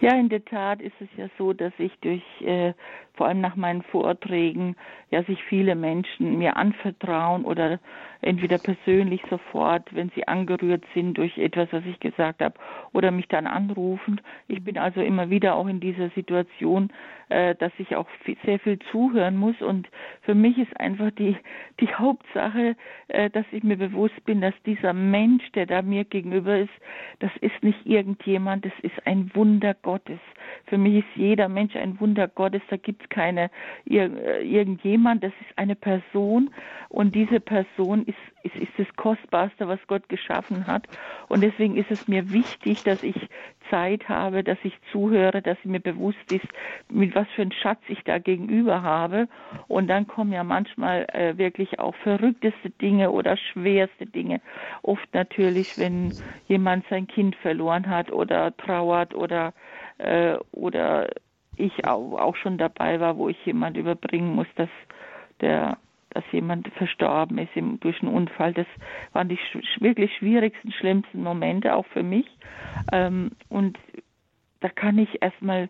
Ja, in der Tat ist es ja so, dass ich durch äh, vor allem nach meinen Vorträgen ja sich viele Menschen mir anvertrauen oder entweder persönlich sofort, wenn sie angerührt sind durch etwas, was ich gesagt habe, oder mich dann anrufen. Ich bin also immer wieder auch in dieser Situation, äh, dass ich auch sehr viel zuhören muss und für mich ist einfach die die Hauptsache, äh, dass ich mir bewusst bin, dass dieser Mensch, der da mir gegenüber ist, das ist nicht irgendjemand, das ist ein Wunder Gottes. Für mich ist jeder Mensch ein Wunder Gottes. Da gibt es keine irgendjemand, das ist eine Person und diese Person ist, ist, ist das Kostbarste, was Gott geschaffen hat. Und deswegen ist es mir wichtig, dass ich Zeit habe, dass ich zuhöre, dass mir bewusst ist, mit was für einem Schatz ich da gegenüber habe. Und dann kommen ja manchmal äh, wirklich auch verrückteste Dinge oder schwerste Dinge. Oft natürlich, wenn jemand sein Kind verloren hat oder trauert oder äh, oder ich auch, schon dabei war, wo ich jemand überbringen muss, dass der dass jemand verstorben ist durch einen Unfall. Das waren die wirklich schwierigsten, schlimmsten Momente auch für mich. Ähm, und da kann ich erstmal,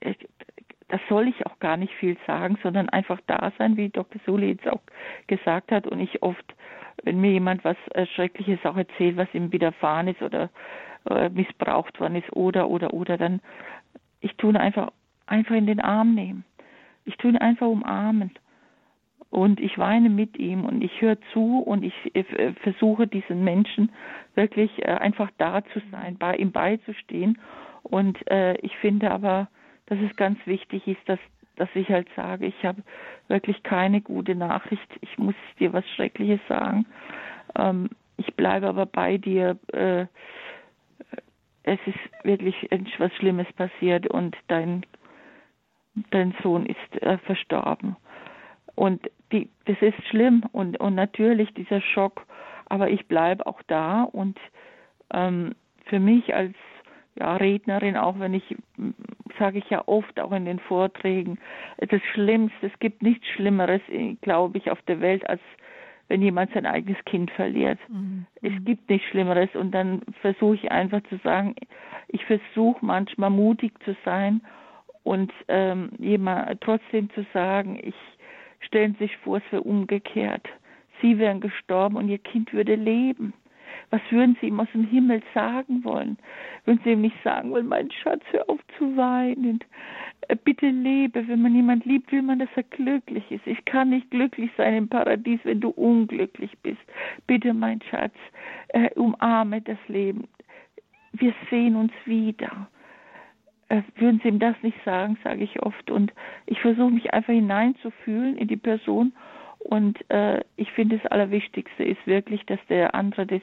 da soll ich auch gar nicht viel sagen, sondern einfach da sein, wie Dr. Suli jetzt auch gesagt hat. Und ich oft, wenn mir jemand was äh, Schreckliches auch erzählt, was ihm widerfahren ist oder äh, missbraucht worden ist oder, oder, oder, dann ich tue ihn einfach, einfach in den Arm nehmen. Ich tue ihn einfach umarmen. Und ich weine mit ihm und ich höre zu und ich äh, versuche diesen Menschen wirklich äh, einfach da zu sein, bei ihm beizustehen. Und äh, ich finde aber, dass es ganz wichtig ist, dass, dass ich halt sage, ich habe wirklich keine gute Nachricht. Ich muss dir was Schreckliches sagen. Ähm, ich bleibe aber bei dir. Äh, es ist wirklich etwas Schlimmes passiert und dein, dein Sohn ist äh, verstorben. Und die, das ist schlimm und, und natürlich dieser Schock, aber ich bleibe auch da und ähm, für mich als ja, Rednerin, auch wenn ich, sage ich ja oft auch in den Vorträgen, das Schlimmste, es gibt nichts Schlimmeres, glaube ich, auf der Welt, als wenn jemand sein eigenes Kind verliert. Mhm. Es gibt nichts Schlimmeres und dann versuche ich einfach zu sagen, ich versuche manchmal mutig zu sein und ähm, jemand trotzdem zu sagen, ich stellen sich vor, es wäre umgekehrt. Sie wären gestorben und ihr Kind würde leben. Was würden Sie ihm aus dem Himmel sagen wollen? Würden Sie ihm nicht sagen wollen, mein Schatz, hör auf zu weinen. Bitte lebe. Wenn man jemand liebt, will man, dass er glücklich ist. Ich kann nicht glücklich sein im Paradies, wenn du unglücklich bist. Bitte, mein Schatz, äh, umarme das Leben. Wir sehen uns wieder. Äh, würden Sie ihm das nicht sagen, sage ich oft. Und ich versuche mich einfach hineinzufühlen in die Person. Und äh, ich finde, das Allerwichtigste ist wirklich, dass der andere das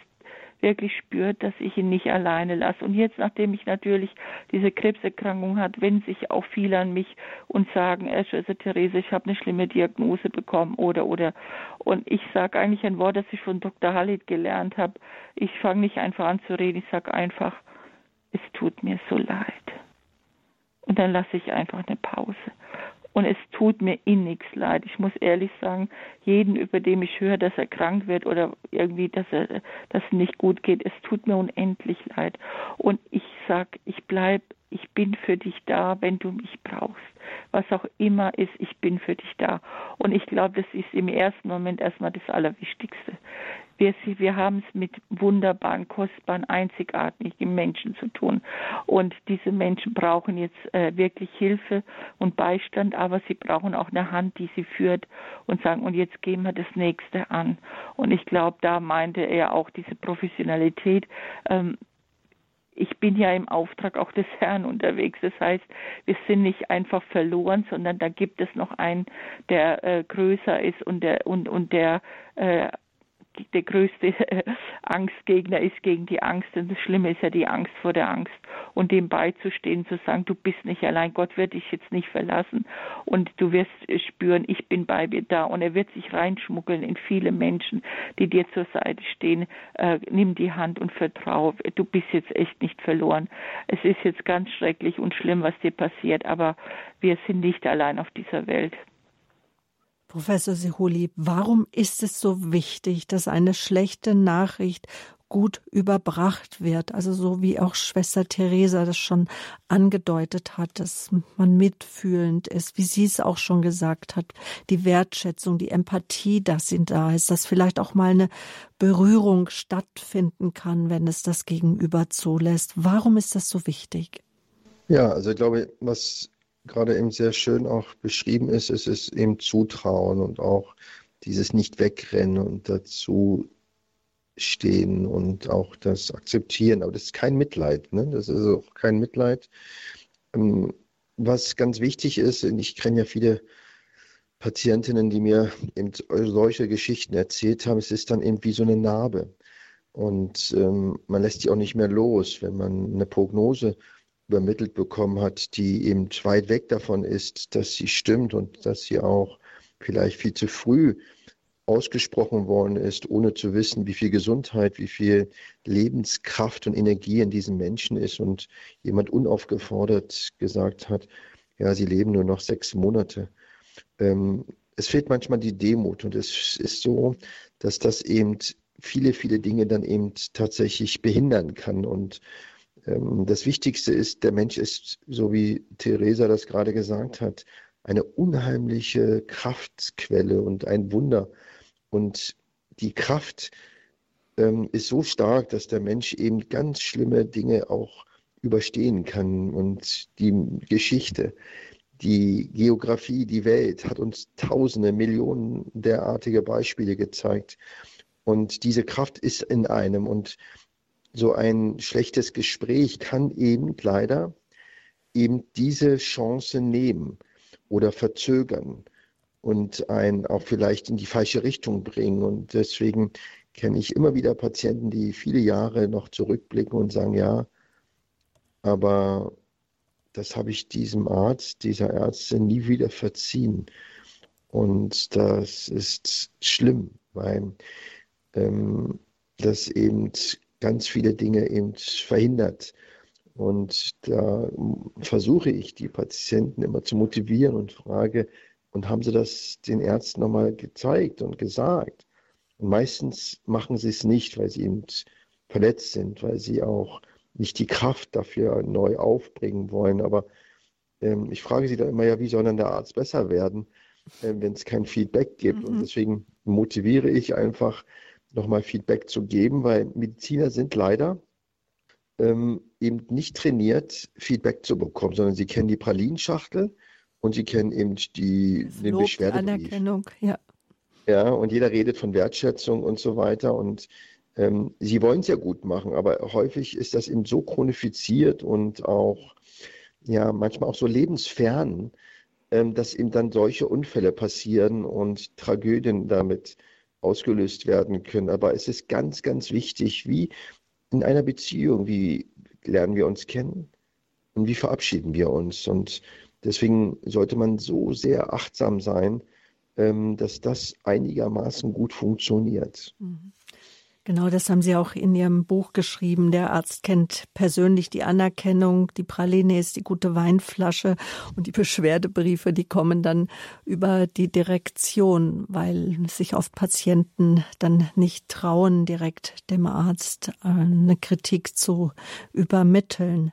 wirklich spürt, dass ich ihn nicht alleine lasse. Und jetzt, nachdem ich natürlich diese Krebserkrankung hat, wenden sich auch viele an mich und sagen, äh, Schwester Therese, ich habe eine schlimme Diagnose bekommen oder oder. Und ich sage eigentlich ein Wort, das ich von Dr. Halit gelernt habe. Ich fange nicht einfach an zu reden, ich sage einfach, es tut mir so leid. Und dann lasse ich einfach eine Pause. Und es tut mir innigst leid. Ich muss ehrlich sagen, jeden, über dem ich höre, dass er krank wird oder irgendwie, dass er, dass es nicht gut geht, es tut mir unendlich leid. Und ich sag, ich bleib, ich bin für dich da, wenn du mich brauchst. Was auch immer ist, ich bin für dich da. Und ich glaube, das ist im ersten Moment erstmal das Allerwichtigste. Wir, wir haben es mit wunderbaren, kostbaren, einzigartigen Menschen zu tun. Und diese Menschen brauchen jetzt äh, wirklich Hilfe und Beistand, aber sie brauchen auch eine Hand, die sie führt und sagen, und jetzt gehen wir das nächste an. Und ich glaube, da meinte er auch diese Professionalität. Ähm, ich bin ja im Auftrag auch des Herrn unterwegs. Das heißt, wir sind nicht einfach verloren, sondern da gibt es noch einen, der äh, größer ist und der und und der äh, der größte Angstgegner ist gegen die Angst. Und das Schlimme ist ja die Angst vor der Angst. Und dem beizustehen, zu sagen, du bist nicht allein, Gott wird dich jetzt nicht verlassen. Und du wirst spüren, ich bin bei dir da. Und er wird sich reinschmuggeln in viele Menschen, die dir zur Seite stehen. Äh, nimm die Hand und vertraue. Du bist jetzt echt nicht verloren. Es ist jetzt ganz schrecklich und schlimm, was dir passiert. Aber wir sind nicht allein auf dieser Welt. Professor Sihuli, warum ist es so wichtig, dass eine schlechte Nachricht gut überbracht wird? Also so wie auch Schwester Theresa das schon angedeutet hat, dass man mitfühlend ist, wie sie es auch schon gesagt hat, die Wertschätzung, die Empathie, dass sie da ist, dass vielleicht auch mal eine Berührung stattfinden kann, wenn es das Gegenüber zulässt. Warum ist das so wichtig? Ja, also ich glaube, was gerade eben sehr schön auch beschrieben ist, ist es eben Zutrauen und auch dieses Nicht-Wegrennen und dazu stehen und auch das Akzeptieren. Aber das ist kein Mitleid. Ne? Das ist auch kein Mitleid. Ähm, was ganz wichtig ist, und ich kenne ja viele Patientinnen, die mir eben solche Geschichten erzählt haben, es ist dann eben wie so eine Narbe. Und ähm, man lässt die auch nicht mehr los, wenn man eine Prognose übermittelt bekommen hat, die eben weit weg davon ist, dass sie stimmt und dass sie auch vielleicht viel zu früh ausgesprochen worden ist, ohne zu wissen, wie viel Gesundheit, wie viel Lebenskraft und Energie in diesem Menschen ist und jemand unaufgefordert gesagt hat, ja, sie leben nur noch sechs Monate. Ähm, es fehlt manchmal die Demut und es ist so, dass das eben viele, viele Dinge dann eben tatsächlich behindern kann und das Wichtigste ist, der Mensch ist, so wie Theresa das gerade gesagt hat, eine unheimliche Kraftquelle und ein Wunder. Und die Kraft ähm, ist so stark, dass der Mensch eben ganz schlimme Dinge auch überstehen kann. Und die Geschichte, die Geografie, die Welt hat uns tausende, Millionen derartige Beispiele gezeigt. Und diese Kraft ist in einem. Und so ein schlechtes Gespräch kann eben leider eben diese Chance nehmen oder verzögern und einen auch vielleicht in die falsche Richtung bringen. Und deswegen kenne ich immer wieder Patienten, die viele Jahre noch zurückblicken und sagen, ja, aber das habe ich diesem Arzt, dieser Ärztin nie wieder verziehen. Und das ist schlimm, weil ähm, das eben ganz viele Dinge eben verhindert. Und da versuche ich, die Patienten immer zu motivieren und frage, und haben sie das den Ärzten nochmal gezeigt und gesagt? Und meistens machen sie es nicht, weil sie eben verletzt sind, weil sie auch nicht die Kraft dafür neu aufbringen wollen. Aber ähm, ich frage sie dann immer, ja, wie soll dann der Arzt besser werden, äh, wenn es kein Feedback gibt? Mhm. Und deswegen motiviere ich einfach, nochmal Feedback zu geben, weil Mediziner sind leider ähm, eben nicht trainiert, Feedback zu bekommen, sondern sie kennen die Pralinschachtel und sie kennen eben die, den Lob, Beschwerdebrief. Anerkennung, ja. Ja, und jeder redet von Wertschätzung und so weiter und ähm, sie wollen es ja gut machen, aber häufig ist das eben so chronifiziert und auch, ja, manchmal auch so lebensfern, ähm, dass eben dann solche Unfälle passieren und Tragödien damit ausgelöst werden können. Aber es ist ganz, ganz wichtig, wie in einer Beziehung, wie lernen wir uns kennen und wie verabschieden wir uns. Und deswegen sollte man so sehr achtsam sein, ähm, dass das einigermaßen gut funktioniert. Mhm. Genau, das haben Sie auch in Ihrem Buch geschrieben. Der Arzt kennt persönlich die Anerkennung, die Praline ist die gute Weinflasche und die Beschwerdebriefe, die kommen dann über die Direktion, weil sich oft Patienten dann nicht trauen, direkt dem Arzt äh, eine Kritik zu übermitteln.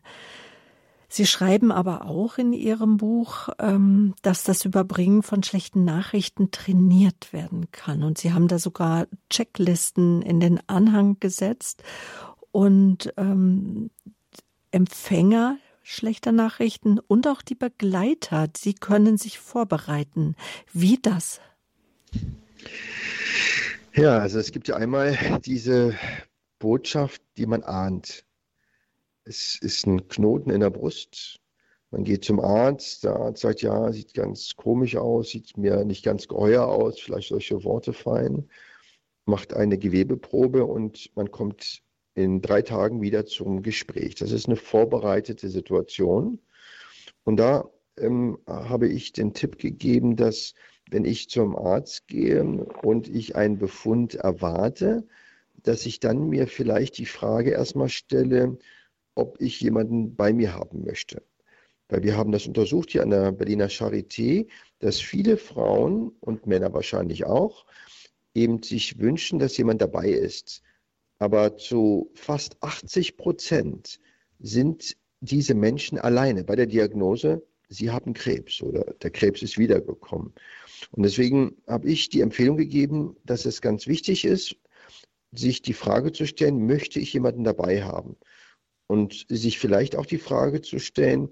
Sie schreiben aber auch in Ihrem Buch, ähm, dass das Überbringen von schlechten Nachrichten trainiert werden kann. Und Sie haben da sogar Checklisten in den Anhang gesetzt. Und ähm, Empfänger schlechter Nachrichten und auch die Begleiter, sie können sich vorbereiten. Wie das? Ja, also es gibt ja einmal diese Botschaft, die man ahnt es ist ein Knoten in der Brust. Man geht zum Arzt, der Arzt sagt, ja, sieht ganz komisch aus, sieht mir nicht ganz geheuer aus, vielleicht solche Worte fallen, macht eine Gewebeprobe und man kommt in drei Tagen wieder zum Gespräch. Das ist eine vorbereitete Situation. Und da ähm, habe ich den Tipp gegeben, dass wenn ich zum Arzt gehe und ich einen Befund erwarte, dass ich dann mir vielleicht die Frage erstmal stelle, ob ich jemanden bei mir haben möchte. Weil wir haben das untersucht hier an der Berliner Charité, dass viele Frauen und Männer wahrscheinlich auch eben sich wünschen, dass jemand dabei ist. Aber zu fast 80 Prozent sind diese Menschen alleine bei der Diagnose, sie haben Krebs oder der Krebs ist wiedergekommen. Und deswegen habe ich die Empfehlung gegeben, dass es ganz wichtig ist, sich die Frage zu stellen, möchte ich jemanden dabei haben? Und sich vielleicht auch die Frage zu stellen,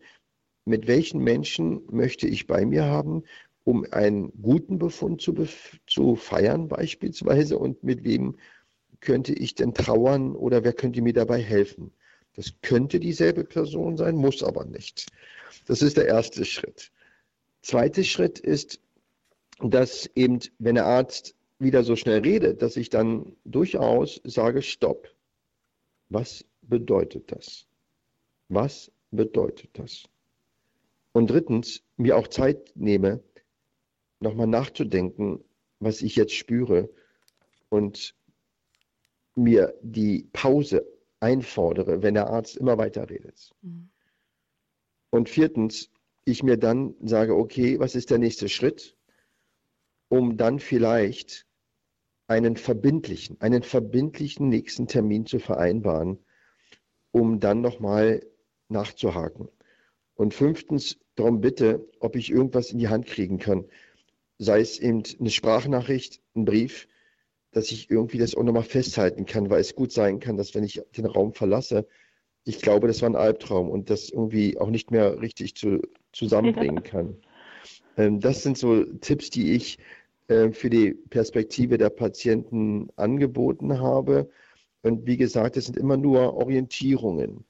mit welchen Menschen möchte ich bei mir haben, um einen guten Befund zu, bef zu feiern beispielsweise und mit wem könnte ich denn trauern oder wer könnte mir dabei helfen. Das könnte dieselbe Person sein, muss aber nicht. Das ist der erste Schritt. Zweiter Schritt ist, dass eben, wenn der Arzt wieder so schnell redet, dass ich dann durchaus sage, stopp. Was bedeutet das? Was bedeutet das? Und drittens, mir auch Zeit nehme, nochmal nachzudenken, was ich jetzt spüre und mir die Pause einfordere, wenn der Arzt immer weiter redet. Mhm. Und viertens, ich mir dann sage, okay, was ist der nächste Schritt, um dann vielleicht einen verbindlichen, einen verbindlichen nächsten Termin zu vereinbaren, um dann nochmal nachzuhaken. Und fünftens, darum bitte, ob ich irgendwas in die Hand kriegen kann. Sei es eben eine Sprachnachricht, ein Brief, dass ich irgendwie das auch nochmal festhalten kann, weil es gut sein kann, dass wenn ich den Raum verlasse, ich glaube, das war ein Albtraum und das irgendwie auch nicht mehr richtig zu, zusammenbringen kann. Ähm, das sind so Tipps, die ich äh, für die Perspektive der Patienten angeboten habe. Und wie gesagt, es sind immer nur Orientierungen.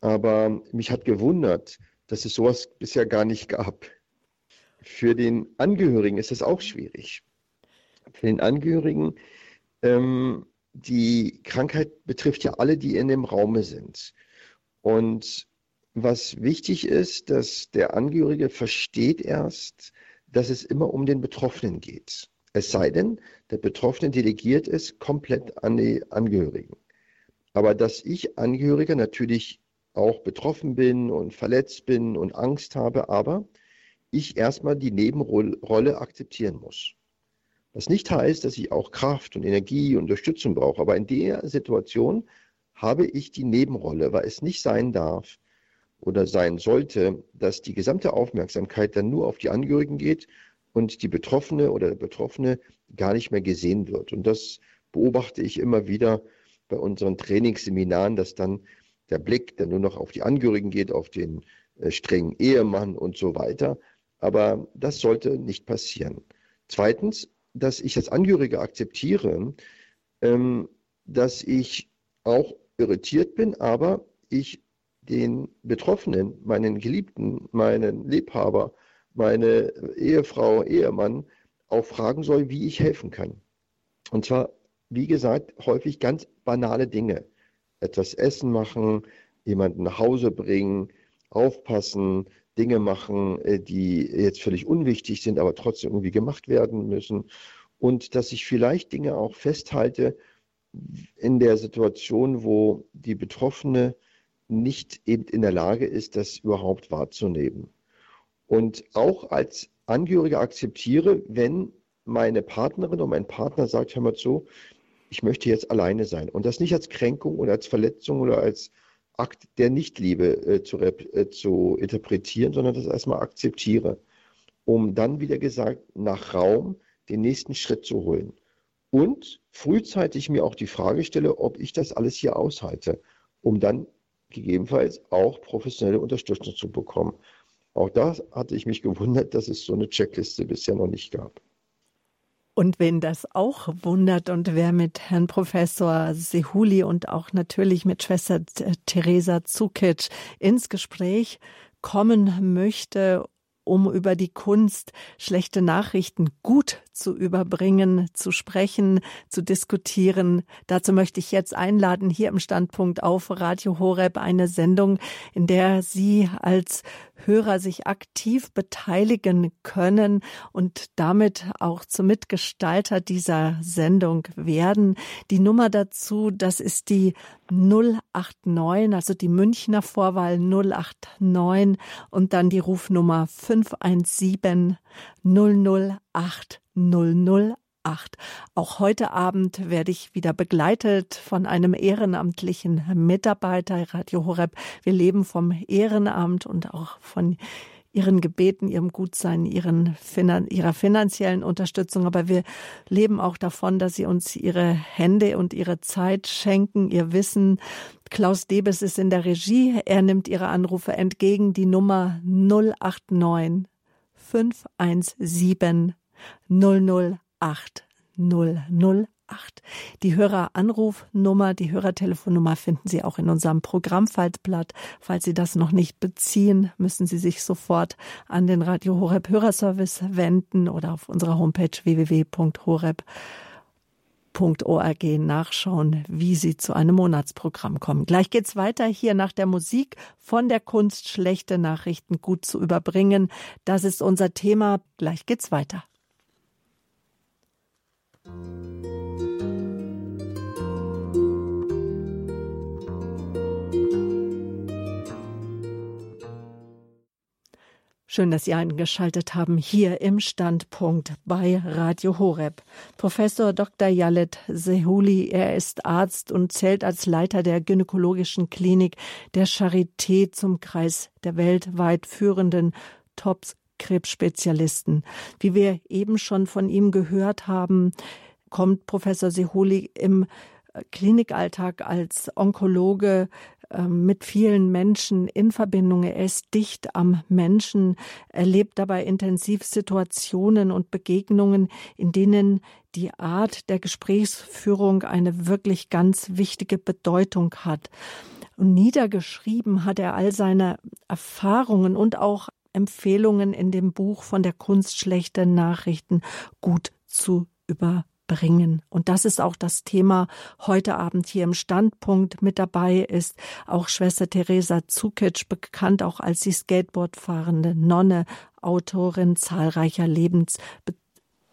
Aber mich hat gewundert, dass es sowas bisher gar nicht gab. Für den Angehörigen ist es auch schwierig. Für den Angehörigen, ähm, die Krankheit betrifft ja alle, die in dem Raume sind. Und was wichtig ist, dass der Angehörige versteht erst, dass es immer um den Betroffenen geht. Es sei denn, der Betroffene delegiert es komplett an die Angehörigen. Aber dass ich Angehöriger natürlich auch betroffen bin und verletzt bin und Angst habe, aber ich erstmal die Nebenrolle akzeptieren muss. Was nicht heißt, dass ich auch Kraft und Energie und Unterstützung brauche, aber in der Situation habe ich die Nebenrolle, weil es nicht sein darf oder sein sollte, dass die gesamte Aufmerksamkeit dann nur auf die Angehörigen geht und die Betroffene oder der Betroffene gar nicht mehr gesehen wird. Und das beobachte ich immer wieder bei unseren Trainingsseminaren, dass dann der Blick dann nur noch auf die Angehörigen geht, auf den äh, strengen Ehemann und so weiter. Aber das sollte nicht passieren. Zweitens, dass ich als Angehörige akzeptiere, ähm, dass ich auch irritiert bin, aber ich den Betroffenen, meinen Geliebten, meinen Liebhaber, meine Ehefrau, Ehemann auch fragen soll, wie ich helfen kann. Und zwar, wie gesagt, häufig ganz banale Dinge. Etwas essen machen, jemanden nach Hause bringen, aufpassen, Dinge machen, äh, die jetzt völlig unwichtig sind, aber trotzdem irgendwie gemacht werden müssen. Und dass ich vielleicht Dinge auch festhalte, in der Situation, wo die Betroffene nicht eben in der Lage ist, das überhaupt wahrzunehmen. Und auch als Angehörige akzeptiere, wenn meine Partnerin oder mein Partner sagt, hör mal zu, ich möchte jetzt alleine sein. Und das nicht als Kränkung oder als Verletzung oder als Akt der Nichtliebe äh, zu, äh, zu interpretieren, sondern das erstmal akzeptiere, um dann, wieder gesagt, nach Raum den nächsten Schritt zu holen und frühzeitig mir auch die Frage stelle, ob ich das alles hier aushalte, um dann gegebenenfalls auch professionelle Unterstützung zu bekommen. Auch da hatte ich mich gewundert, dass es so eine Checkliste bisher noch nicht gab. Und wen das auch wundert und wer mit Herrn Professor Sehuli und auch natürlich mit Schwester Theresa Zukic ins Gespräch kommen möchte um über die Kunst, schlechte Nachrichten gut zu überbringen, zu sprechen, zu diskutieren. Dazu möchte ich jetzt einladen, hier im Standpunkt auf Radio Horeb eine Sendung, in der Sie als Hörer sich aktiv beteiligen können und damit auch zum Mitgestalter dieser Sendung werden. Die Nummer dazu, das ist die 089, also die Münchner Vorwahl 089 und dann die Rufnummer 517 008 008. Auch heute Abend werde ich wieder begleitet von einem ehrenamtlichen Mitarbeiter Radio Horeb. Wir leben vom Ehrenamt und auch von ihren Gebeten, ihrem Gutsein, ihren, ihrer finanziellen Unterstützung. Aber wir leben auch davon, dass sie uns ihre Hände und ihre Zeit schenken, ihr Wissen. Klaus Debes ist in der Regie. Er nimmt ihre Anrufe entgegen. Die Nummer 089 517 008 008. Die Höreranrufnummer, die Hörertelefonnummer finden Sie auch in unserem Programmfaltblatt. Falls Sie das noch nicht beziehen, müssen Sie sich sofort an den Radio Horeb Hörerservice wenden oder auf unserer Homepage www.horeb.org nachschauen, wie Sie zu einem Monatsprogramm kommen. Gleich geht's weiter hier nach der Musik von der Kunst schlechte Nachrichten gut zu überbringen. Das ist unser Thema. Gleich geht's weiter. Schön, dass Sie eingeschaltet haben hier im Standpunkt bei Radio Horeb. Professor Dr. Jalet Sehuli, er ist Arzt und zählt als Leiter der gynäkologischen Klinik der Charité zum Kreis der weltweit führenden Top-Krebsspezialisten. Wie wir eben schon von ihm gehört haben, kommt Professor Sehuli im Klinikalltag als Onkologe ähm, mit vielen Menschen in Verbindung. Er ist dicht am Menschen, erlebt dabei intensiv Situationen und Begegnungen, in denen die Art der Gesprächsführung eine wirklich ganz wichtige Bedeutung hat. Und niedergeschrieben hat er all seine Erfahrungen und auch Empfehlungen in dem Buch von der Kunst schlechter Nachrichten gut zu über bringen. Und das ist auch das Thema heute Abend hier im Standpunkt. Mit dabei ist auch Schwester Theresa Zukic, bekannt auch als die Skateboardfahrende Nonne, Autorin zahlreicher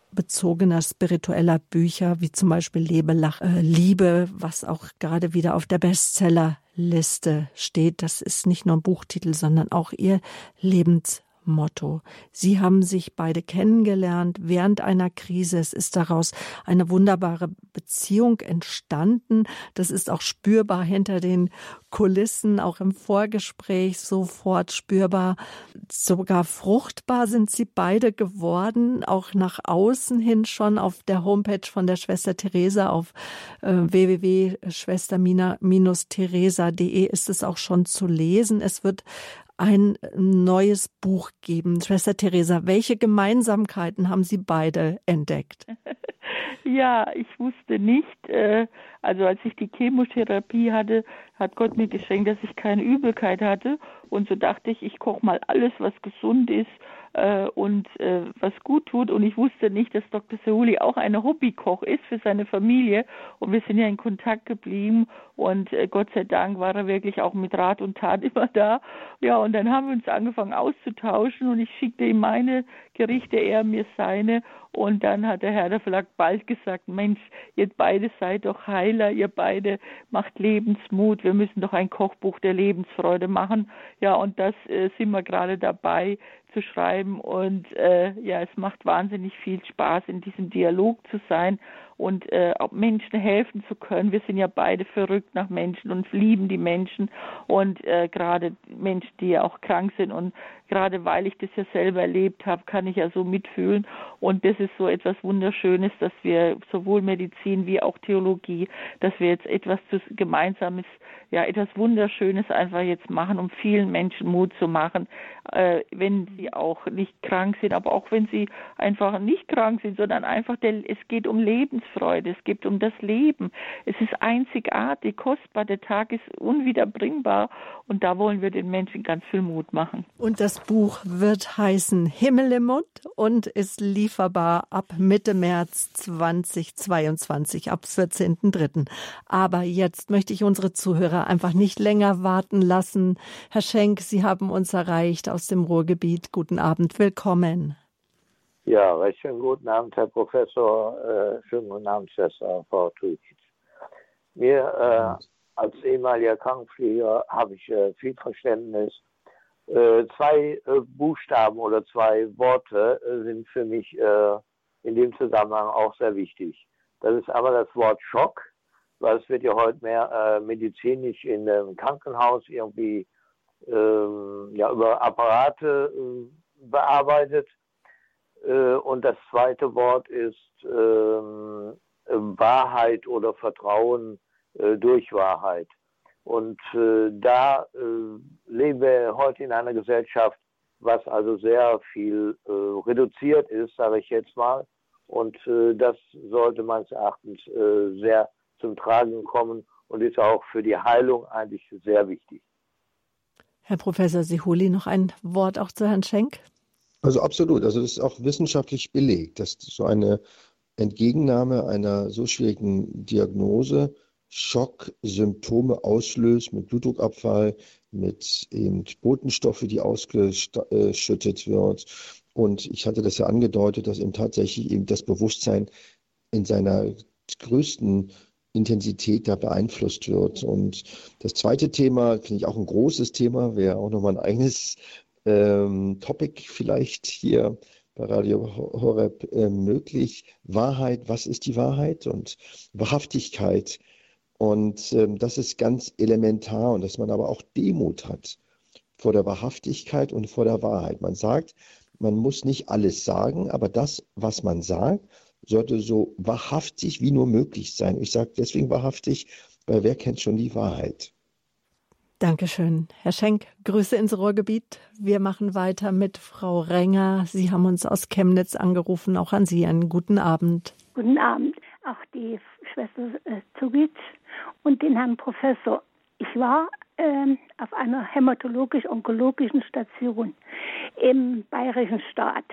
lebensbezogener spiritueller Bücher, wie zum Beispiel äh, Liebe, was auch gerade wieder auf der Bestsellerliste steht. Das ist nicht nur ein Buchtitel, sondern auch ihr Lebens Motto. Sie haben sich beide kennengelernt während einer Krise. Es ist daraus eine wunderbare Beziehung entstanden. Das ist auch spürbar hinter den Kulissen, auch im Vorgespräch sofort spürbar. Sogar fruchtbar sind sie beide geworden, auch nach außen hin schon auf der Homepage von der Schwester Theresa auf äh, www.schwester-theresa.de ist es auch schon zu lesen. Es wird ein neues Buch geben. Schwester Theresa, welche Gemeinsamkeiten haben Sie beide entdeckt? Ja, ich wusste nicht, äh, also als ich die Chemotherapie hatte, hat Gott mir geschenkt, dass ich keine Übelkeit hatte. Und so dachte ich, ich koche mal alles, was gesund ist äh, und äh, was gut tut. Und ich wusste nicht, dass Dr. Seuli auch eine Hobbykoch ist für seine Familie. Und wir sind ja in Kontakt geblieben. Und äh, Gott sei Dank war er wirklich auch mit Rat und Tat immer da. Ja, und dann haben wir uns angefangen auszutauschen und ich schickte ihm meine Gerichte, er mir seine. Und dann hat der Herr der Verlag bald gesagt, Mensch, ihr beide seid doch Heiler, ihr beide macht Lebensmut, wir müssen doch ein Kochbuch der Lebensfreude machen. Ja, und das äh, sind wir gerade dabei zu schreiben. Und äh, ja, es macht wahnsinnig viel Spaß, in diesem Dialog zu sein und äh, Menschen helfen zu können. Wir sind ja beide verrückt nach Menschen und lieben die Menschen und äh, gerade Menschen, die ja auch krank sind. Und gerade weil ich das ja selber erlebt habe, kann ich ja so mitfühlen. Und das ist so etwas Wunderschönes, dass wir sowohl Medizin wie auch Theologie, dass wir jetzt etwas Gemeinsames, ja etwas Wunderschönes einfach jetzt machen, um vielen Menschen Mut zu machen, äh, wenn sie auch nicht krank sind, aber auch wenn sie einfach nicht krank sind, sondern einfach, der, es geht um Lebensfreude, es geht um das Leben. Es ist einzigartig, kostbar, der Tag ist unwiederbringbar und da wollen wir den Menschen ganz viel Mut machen. Und das Buch wird heißen Himmel im Mund und ist lieferbar ab Mitte März 2022, ab 14.03. Aber jetzt möchte ich unsere Zuhörer einfach nicht länger warten lassen. Herr Schenk, Sie haben uns erreicht aus dem Ruhrgebiet. Guten Abend, willkommen. Ja, recht schönen guten Abend, Herr Professor. Äh, schönen guten Abend, Schwester Frau Tujic. Mir äh, als ehemaliger Krankenpfleger habe ich äh, viel Verständnis. Äh, zwei äh, Buchstaben oder zwei Worte äh, sind für mich in dem Zusammenhang auch sehr wichtig. Das ist einmal das Wort Schock, weil es wird ja heute mehr medizinisch in einem Krankenhaus irgendwie ähm, ja, über Apparate bearbeitet. Äh, und das zweite Wort ist ähm, Wahrheit oder Vertrauen äh, durch Wahrheit. Und da leben wir heute in einer Gesellschaft, was also sehr viel reduziert ist, sage ich jetzt mal. Und das sollte meines Erachtens sehr zum Tragen kommen und ist auch für die Heilung eigentlich sehr wichtig. Herr Professor Sihuli, noch ein Wort auch zu Herrn Schenk? Also absolut. Also das ist auch wissenschaftlich belegt, dass so eine Entgegennahme einer so schwierigen Diagnose Schocksymptome auslöst mit Blutdruckabfall, mit eben Botenstoffe, die ausgeschüttet wird. Und ich hatte das ja angedeutet, dass eben tatsächlich eben das Bewusstsein in seiner größten Intensität da beeinflusst wird. Und das zweite Thema, finde ich auch ein großes Thema, wäre auch nochmal ein eigenes ähm, Topic vielleicht hier bei Radio Horeb äh, möglich. Wahrheit, was ist die Wahrheit und Wahrhaftigkeit. Und ähm, das ist ganz elementar und dass man aber auch Demut hat vor der Wahrhaftigkeit und vor der Wahrheit. Man sagt, man muss nicht alles sagen, aber das, was man sagt, sollte so wahrhaftig wie nur möglich sein. Ich sage deswegen wahrhaftig, weil wer kennt schon die Wahrheit? Dankeschön. Herr Schenk, Grüße ins Ruhrgebiet. Wir machen weiter mit Frau Renger. Sie haben uns aus Chemnitz angerufen. Auch an Sie einen guten Abend. Guten Abend. Auch die Schwester äh, Zugic und den Herrn Professor. Ich war äh, auf einer hämatologisch-onkologischen Station im bayerischen Staat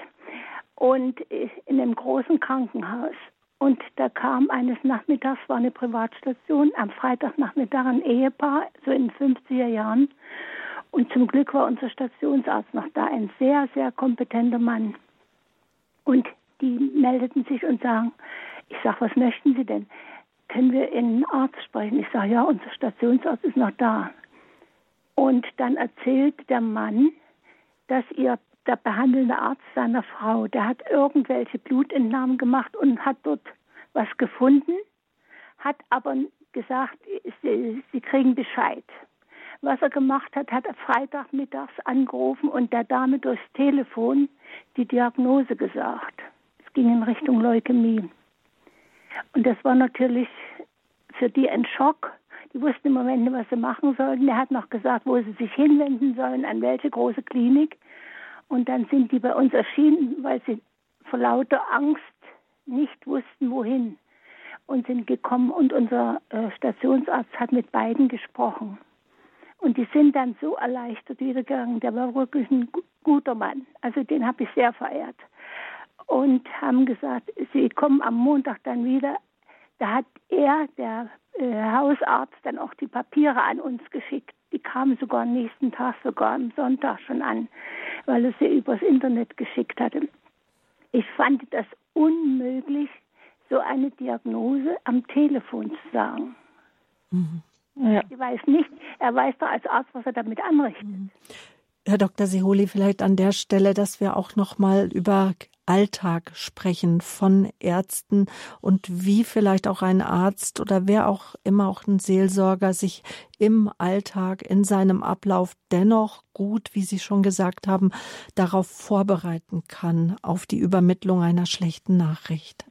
und äh, in einem großen Krankenhaus. Und da kam eines Nachmittags, war eine Privatstation, am Freitagnachmittag ein Ehepaar, so in den 50er Jahren. Und zum Glück war unser Stationsarzt noch da, ein sehr, sehr kompetenter Mann. Und die meldeten sich und sagen, ich sage, was möchten Sie denn? Können wir einen Arzt sprechen? Ich sage, ja, unser Stationsarzt ist noch da. Und dann erzählt der Mann, dass ihr der behandelnde Arzt seiner Frau, der hat irgendwelche Blutentnahmen gemacht und hat dort was gefunden, hat aber gesagt, sie, sie kriegen Bescheid. Was er gemacht hat, hat er Freitagmittags angerufen und der Dame durchs Telefon die Diagnose gesagt. Es ging in Richtung Leukämie. Und das war natürlich für die ein Schock. Die wussten im Moment nicht, was sie machen sollten. Er hat noch gesagt, wo sie sich hinwenden sollen, an welche große Klinik. Und dann sind die bei uns erschienen, weil sie vor lauter Angst nicht wussten, wohin. Und sind gekommen und unser äh, Stationsarzt hat mit beiden gesprochen. Und die sind dann so erleichtert wiedergegangen. Der war wirklich ein guter Mann. Also den habe ich sehr verehrt. Und haben gesagt, sie kommen am Montag dann wieder. Da hat er, der äh, Hausarzt, dann auch die Papiere an uns geschickt. Die kamen sogar am nächsten Tag, sogar am Sonntag schon an weil er sie übers Internet geschickt hatte. Ich fand das unmöglich, so eine Diagnose am Telefon zu sagen. Mhm. Ja. Ich weiß nicht, er weiß doch als Arzt, was er damit anrichtet. Mhm. Herr Dr. Siholi, vielleicht an der Stelle, dass wir auch noch mal über Alltag sprechen von Ärzten und wie vielleicht auch ein Arzt oder wer auch immer auch ein Seelsorger sich im Alltag in seinem Ablauf dennoch gut, wie Sie schon gesagt haben, darauf vorbereiten kann auf die Übermittlung einer schlechten Nachricht.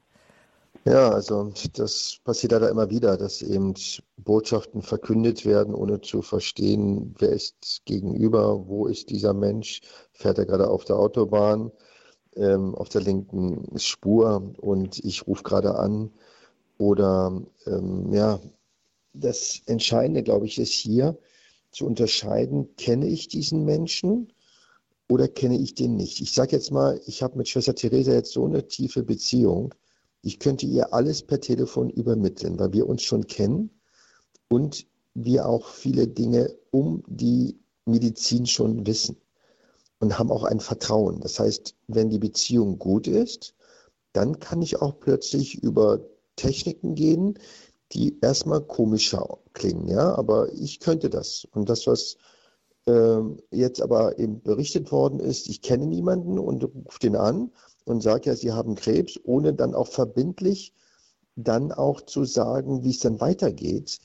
Ja, also das passiert leider immer wieder, dass eben Botschaften verkündet werden, ohne zu verstehen, wer ist gegenüber, wo ist dieser Mensch, fährt er gerade auf der Autobahn, ähm, auf der linken Spur und ich rufe gerade an. Oder ähm, ja, das Entscheidende, glaube ich, ist hier zu unterscheiden, kenne ich diesen Menschen oder kenne ich den nicht. Ich sage jetzt mal, ich habe mit Schwester Theresa jetzt so eine tiefe Beziehung, ich könnte ihr alles per Telefon übermitteln, weil wir uns schon kennen und wir auch viele Dinge um die Medizin schon wissen und haben auch ein Vertrauen. Das heißt, wenn die Beziehung gut ist, dann kann ich auch plötzlich über Techniken gehen, die erstmal komischer klingen, ja, aber ich könnte das. Und das, was äh, jetzt aber eben berichtet worden ist, ich kenne niemanden und rufe den an und sage ja, sie haben Krebs, ohne dann auch verbindlich dann auch zu sagen, wie es dann weitergeht.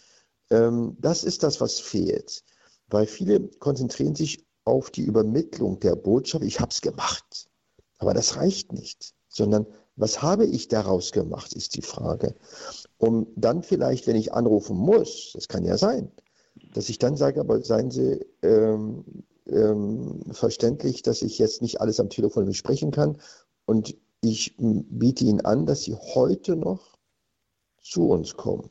Ähm, das ist das, was fehlt. Weil viele konzentrieren sich auf die Übermittlung der Botschaft, ich habe es gemacht. Aber das reicht nicht, sondern was habe ich daraus gemacht, ist die Frage. Um dann vielleicht, wenn ich anrufen muss, das kann ja sein, dass ich dann sage, aber seien Sie ähm, ähm, verständlich, dass ich jetzt nicht alles am Telefon besprechen kann und ich biete Ihnen an, dass Sie heute noch zu uns kommen.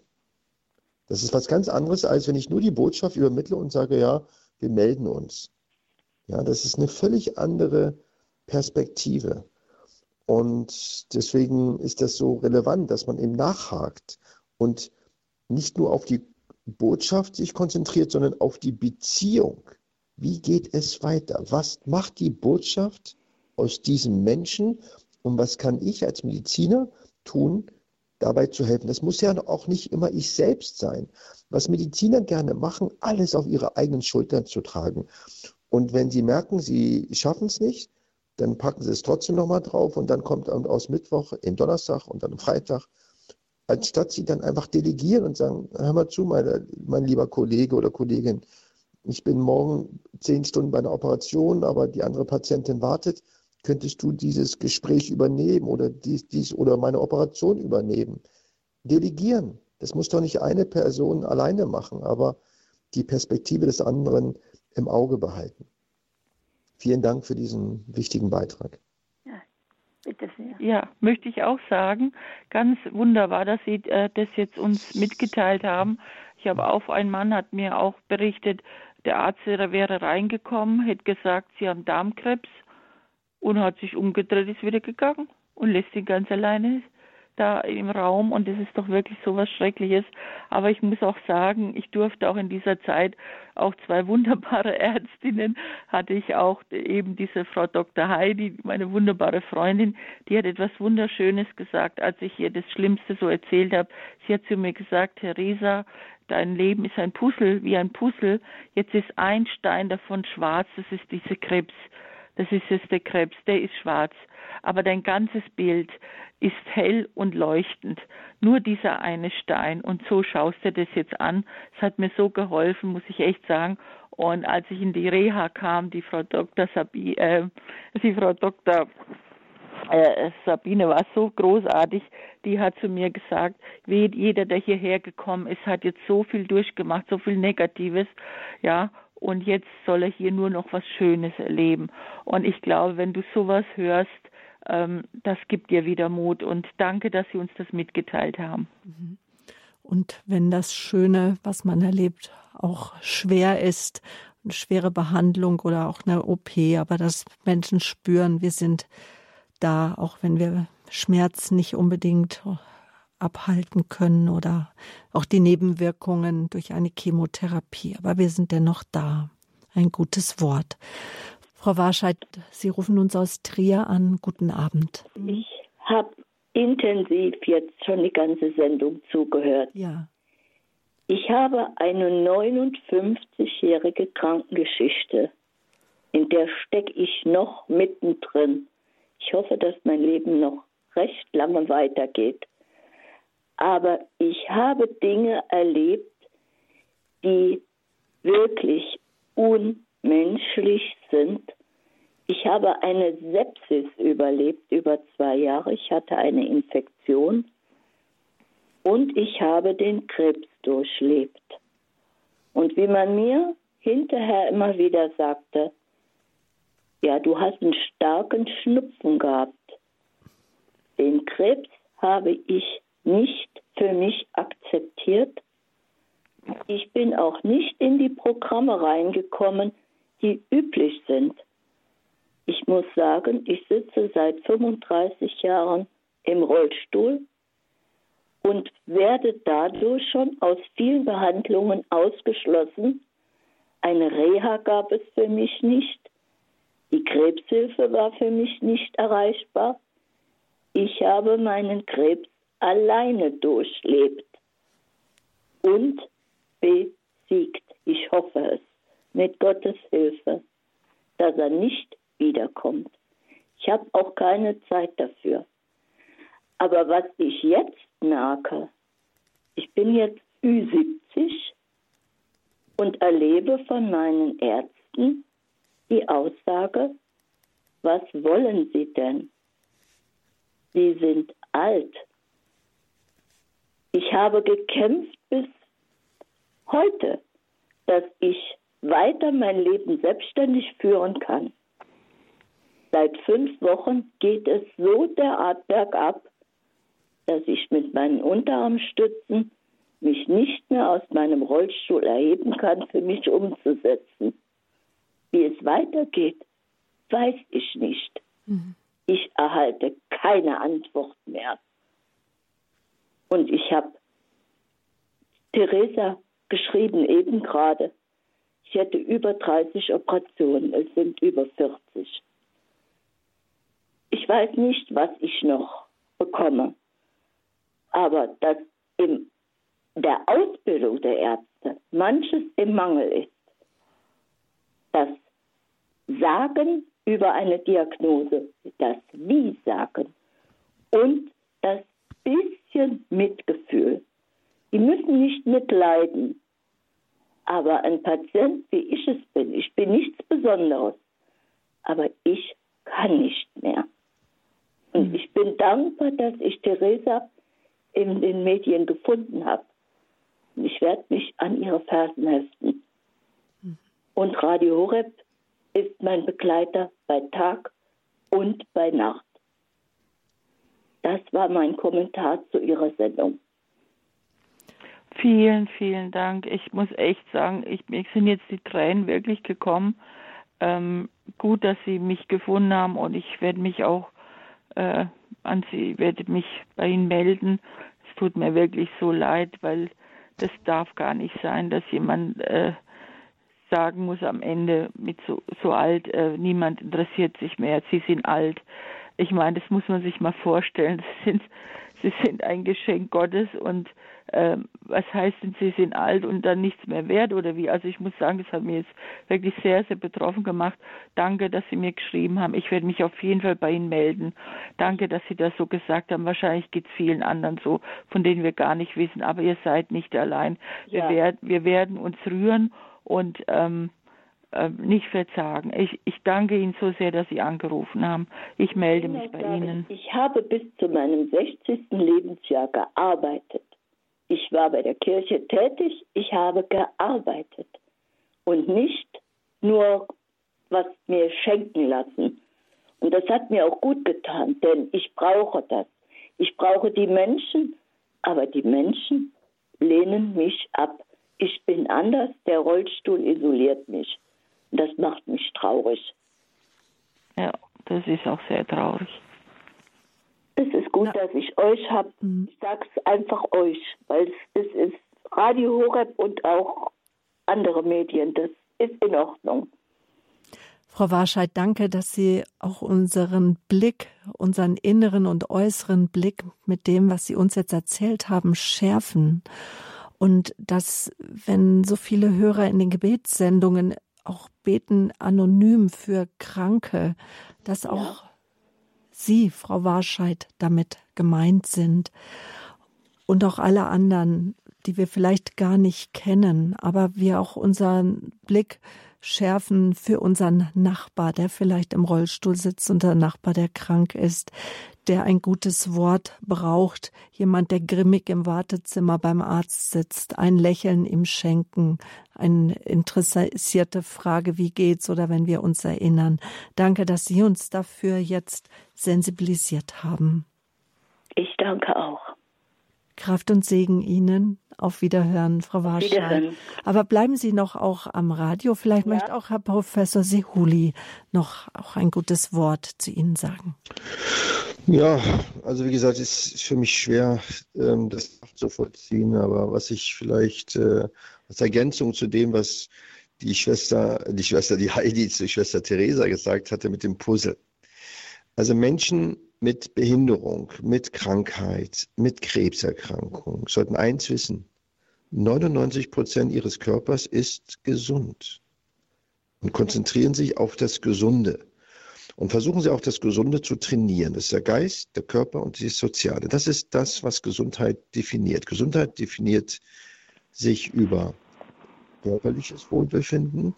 Das ist was ganz anderes, als wenn ich nur die Botschaft übermittle und sage, ja, wir melden uns. Ja, das ist eine völlig andere Perspektive. Und deswegen ist das so relevant, dass man eben nachhakt und nicht nur auf die Botschaft sich konzentriert, sondern auf die Beziehung. Wie geht es weiter? Was macht die Botschaft aus diesem Menschen und was kann ich als Mediziner tun, dabei zu helfen? Das muss ja auch nicht immer ich selbst sein. Was Mediziner gerne machen, alles auf ihre eigenen Schultern zu tragen Und wenn sie merken, sie schaffen es nicht, dann packen sie es trotzdem nochmal drauf und dann kommt aus Mittwoch in Donnerstag und dann Freitag, anstatt sie dann einfach delegieren und sagen, hör mal zu, meine, mein lieber Kollege oder Kollegin, ich bin morgen zehn Stunden bei einer Operation, aber die andere Patientin wartet, könntest du dieses Gespräch übernehmen oder dies, dies oder meine Operation übernehmen? Delegieren. Das muss doch nicht eine Person alleine machen, aber die Perspektive des anderen im Auge behalten. Vielen Dank für diesen wichtigen Beitrag. Ja, bitte sehr. Ja, möchte ich auch sagen. Ganz wunderbar, dass Sie äh, das jetzt uns mitgeteilt haben. Ich habe auch, ein Mann hat mir auch berichtet, der Arzt wäre reingekommen, hätte gesagt, Sie haben Darmkrebs und hat sich umgedreht, ist wieder gegangen und lässt ihn ganz alleine da im Raum und das ist doch wirklich so was Schreckliches. Aber ich muss auch sagen, ich durfte auch in dieser Zeit auch zwei wunderbare Ärztinnen, hatte ich auch eben diese Frau Dr. Heidi, meine wunderbare Freundin, die hat etwas Wunderschönes gesagt, als ich ihr das Schlimmste so erzählt habe. Sie hat zu mir gesagt, Theresa, dein Leben ist ein Puzzle, wie ein Puzzle. Jetzt ist ein Stein davon schwarz, das ist diese Krebs. Das ist jetzt der Krebs, der ist schwarz. Aber dein ganzes Bild ist hell und leuchtend. Nur dieser eine Stein. Und so schaust du das jetzt an. Es hat mir so geholfen, muss ich echt sagen. Und als ich in die Reha kam, die Frau Dr. Sabi, äh, die Frau Dr. Äh, Sabine war so großartig, die hat zu mir gesagt, jeder, der hierher gekommen ist, hat jetzt so viel durchgemacht, so viel Negatives, ja, und jetzt soll er hier nur noch was Schönes erleben. Und ich glaube, wenn du sowas hörst, ähm, das gibt dir wieder Mut und danke, dass Sie uns das mitgeteilt haben. Mhm. Und wenn das Schöne, was man erlebt, auch schwer ist, eine schwere Behandlung oder auch eine OP, aber dass Menschen spüren, wir sind da, auch wenn wir Schmerz nicht unbedingt abhalten können oder auch die Nebenwirkungen durch eine Chemotherapie. Aber wir sind dennoch da. Ein gutes Wort. Frau Warscheid, Sie rufen uns aus Trier an. Guten Abend. Ich habe intensiv jetzt schon die ganze Sendung zugehört. Ja. Ich habe eine 59-jährige Krankengeschichte, in der stecke ich noch mittendrin. Ich hoffe, dass mein Leben noch recht lange weitergeht. Aber ich habe Dinge erlebt, die wirklich unmenschlich sind. Ich habe eine Sepsis überlebt über zwei Jahre. Ich hatte eine Infektion und ich habe den Krebs durchlebt. Und wie man mir hinterher immer wieder sagte, ja, du hast einen starken Schnupfen gehabt. Den Krebs habe ich nicht für mich akzeptiert. Ich bin auch nicht in die Programme reingekommen, die üblich sind. Ich muss sagen, ich sitze seit 35 Jahren im Rollstuhl und werde dadurch schon aus vielen Behandlungen ausgeschlossen. Eine Reha gab es für mich nicht. Die Krebshilfe war für mich nicht erreichbar. Ich habe meinen Krebs alleine durchlebt und besiegt. Ich hoffe es mit Gottes Hilfe, dass er nicht wiederkommt. Ich habe auch keine Zeit dafür. Aber was ich jetzt merke, ich bin jetzt Ü70 und erlebe von meinen Ärzten die Aussage, was wollen Sie denn? Sie sind alt. Ich habe gekämpft bis heute, dass ich weiter mein Leben selbstständig führen kann. Seit fünf Wochen geht es so derart bergab, dass ich mit meinen Unterarmstützen mich nicht mehr aus meinem Rollstuhl erheben kann, für mich umzusetzen. Wie es weitergeht, weiß ich nicht. Mhm. Ich erhalte keine Antwort mehr. Und ich habe Theresa geschrieben, eben gerade, ich hätte über 30 Operationen, es sind über 40. Ich weiß nicht, was ich noch bekomme, aber dass in der Ausbildung der Ärzte manches im Mangel ist, das Sagen über eine Diagnose, das Wie sagen und das bisschen Mitgefühl. Die müssen nicht mitleiden. Aber ein Patient, wie ich es bin, ich bin nichts Besonderes, aber ich kann nicht mehr. Und hm. ich bin dankbar, dass ich Theresa in den Medien gefunden habe. Und ich werde mich an ihre Fersen heften. Hm. Und Radio Horeb ist mein Begleiter bei Tag und bei Nacht. Das war mein Kommentar zu Ihrer Sendung. Vielen, vielen Dank. Ich muss echt sagen, ich, mir sind jetzt die Tränen wirklich gekommen. Ähm, gut, dass Sie mich gefunden haben und ich werde mich auch äh, an Sie, werde mich bei Ihnen melden. Es tut mir wirklich so leid, weil das darf gar nicht sein, dass jemand äh, sagen muss am Ende mit so, so alt, äh, niemand interessiert sich mehr, Sie sind alt. Ich meine, das muss man sich mal vorstellen. Sie sind, sie sind ein Geschenk Gottes und äh, was heißt denn, sie sind alt und dann nichts mehr wert oder wie? Also ich muss sagen, das hat mir jetzt wirklich sehr, sehr betroffen gemacht. Danke, dass Sie mir geschrieben haben. Ich werde mich auf jeden Fall bei Ihnen melden. Danke, dass Sie das so gesagt haben. Wahrscheinlich geht es vielen anderen so, von denen wir gar nicht wissen. Aber ihr seid nicht allein. Ja. Wir, werden, wir werden uns rühren und ähm, äh, nicht verzagen. Ich, ich danke Ihnen so sehr, dass Sie angerufen haben. Ich melde ich mich bei Ihnen. Ich habe bis zu meinem 60. Lebensjahr gearbeitet. Ich war bei der Kirche tätig, ich habe gearbeitet und nicht nur was mir schenken lassen. Und das hat mir auch gut getan, denn ich brauche das. Ich brauche die Menschen, aber die Menschen lehnen mich ab. Ich bin anders, der Rollstuhl isoliert mich. Das macht mich traurig. Ja, das ist auch sehr traurig. Es ist gut, Na. dass ich euch habe. Mhm. Ich sage es einfach euch, weil es ist Radio Horeb und auch andere Medien. Das ist in Ordnung. Frau Warscheid, danke, dass Sie auch unseren Blick, unseren inneren und äußeren Blick mit dem, was Sie uns jetzt erzählt haben, schärfen. Und dass, wenn so viele Hörer in den Gebetssendungen auch beten anonym für Kranke, dass auch ja. Sie, Frau Warscheid, damit gemeint sind und auch alle anderen, die wir vielleicht gar nicht kennen, aber wir auch unseren Blick schärfen für unseren Nachbar, der vielleicht im Rollstuhl sitzt und der Nachbar, der krank ist, der ein gutes Wort braucht, jemand, der grimmig im Wartezimmer beim Arzt sitzt, ein Lächeln ihm schenken, eine interessierte Frage, wie geht's oder wenn wir uns erinnern. Danke, dass Sie uns dafür jetzt sensibilisiert haben. Ich danke auch. Kraft und Segen Ihnen. Auf Wiederhören, Frau Warscheid. Aber bleiben Sie noch auch am Radio. Vielleicht ja. möchte auch Herr Professor Sehuli noch auch ein gutes Wort zu Ihnen sagen. Ja, also wie gesagt, es ist für mich schwer, ähm, das nachzuvollziehen. Aber was ich vielleicht äh, als Ergänzung zu dem, was die Schwester, die Schwester, die Heidi zu Schwester Theresa gesagt hatte mit dem Puzzle. Also Menschen mit Behinderung, mit Krankheit, mit Krebserkrankung sollten eins wissen. 99 Prozent ihres Körpers ist gesund. Und konzentrieren sich auf das Gesunde. Und versuchen Sie auch das Gesunde zu trainieren. Das ist der Geist, der Körper und das Soziale. Das ist das, was Gesundheit definiert. Gesundheit definiert sich über körperliches Wohlbefinden,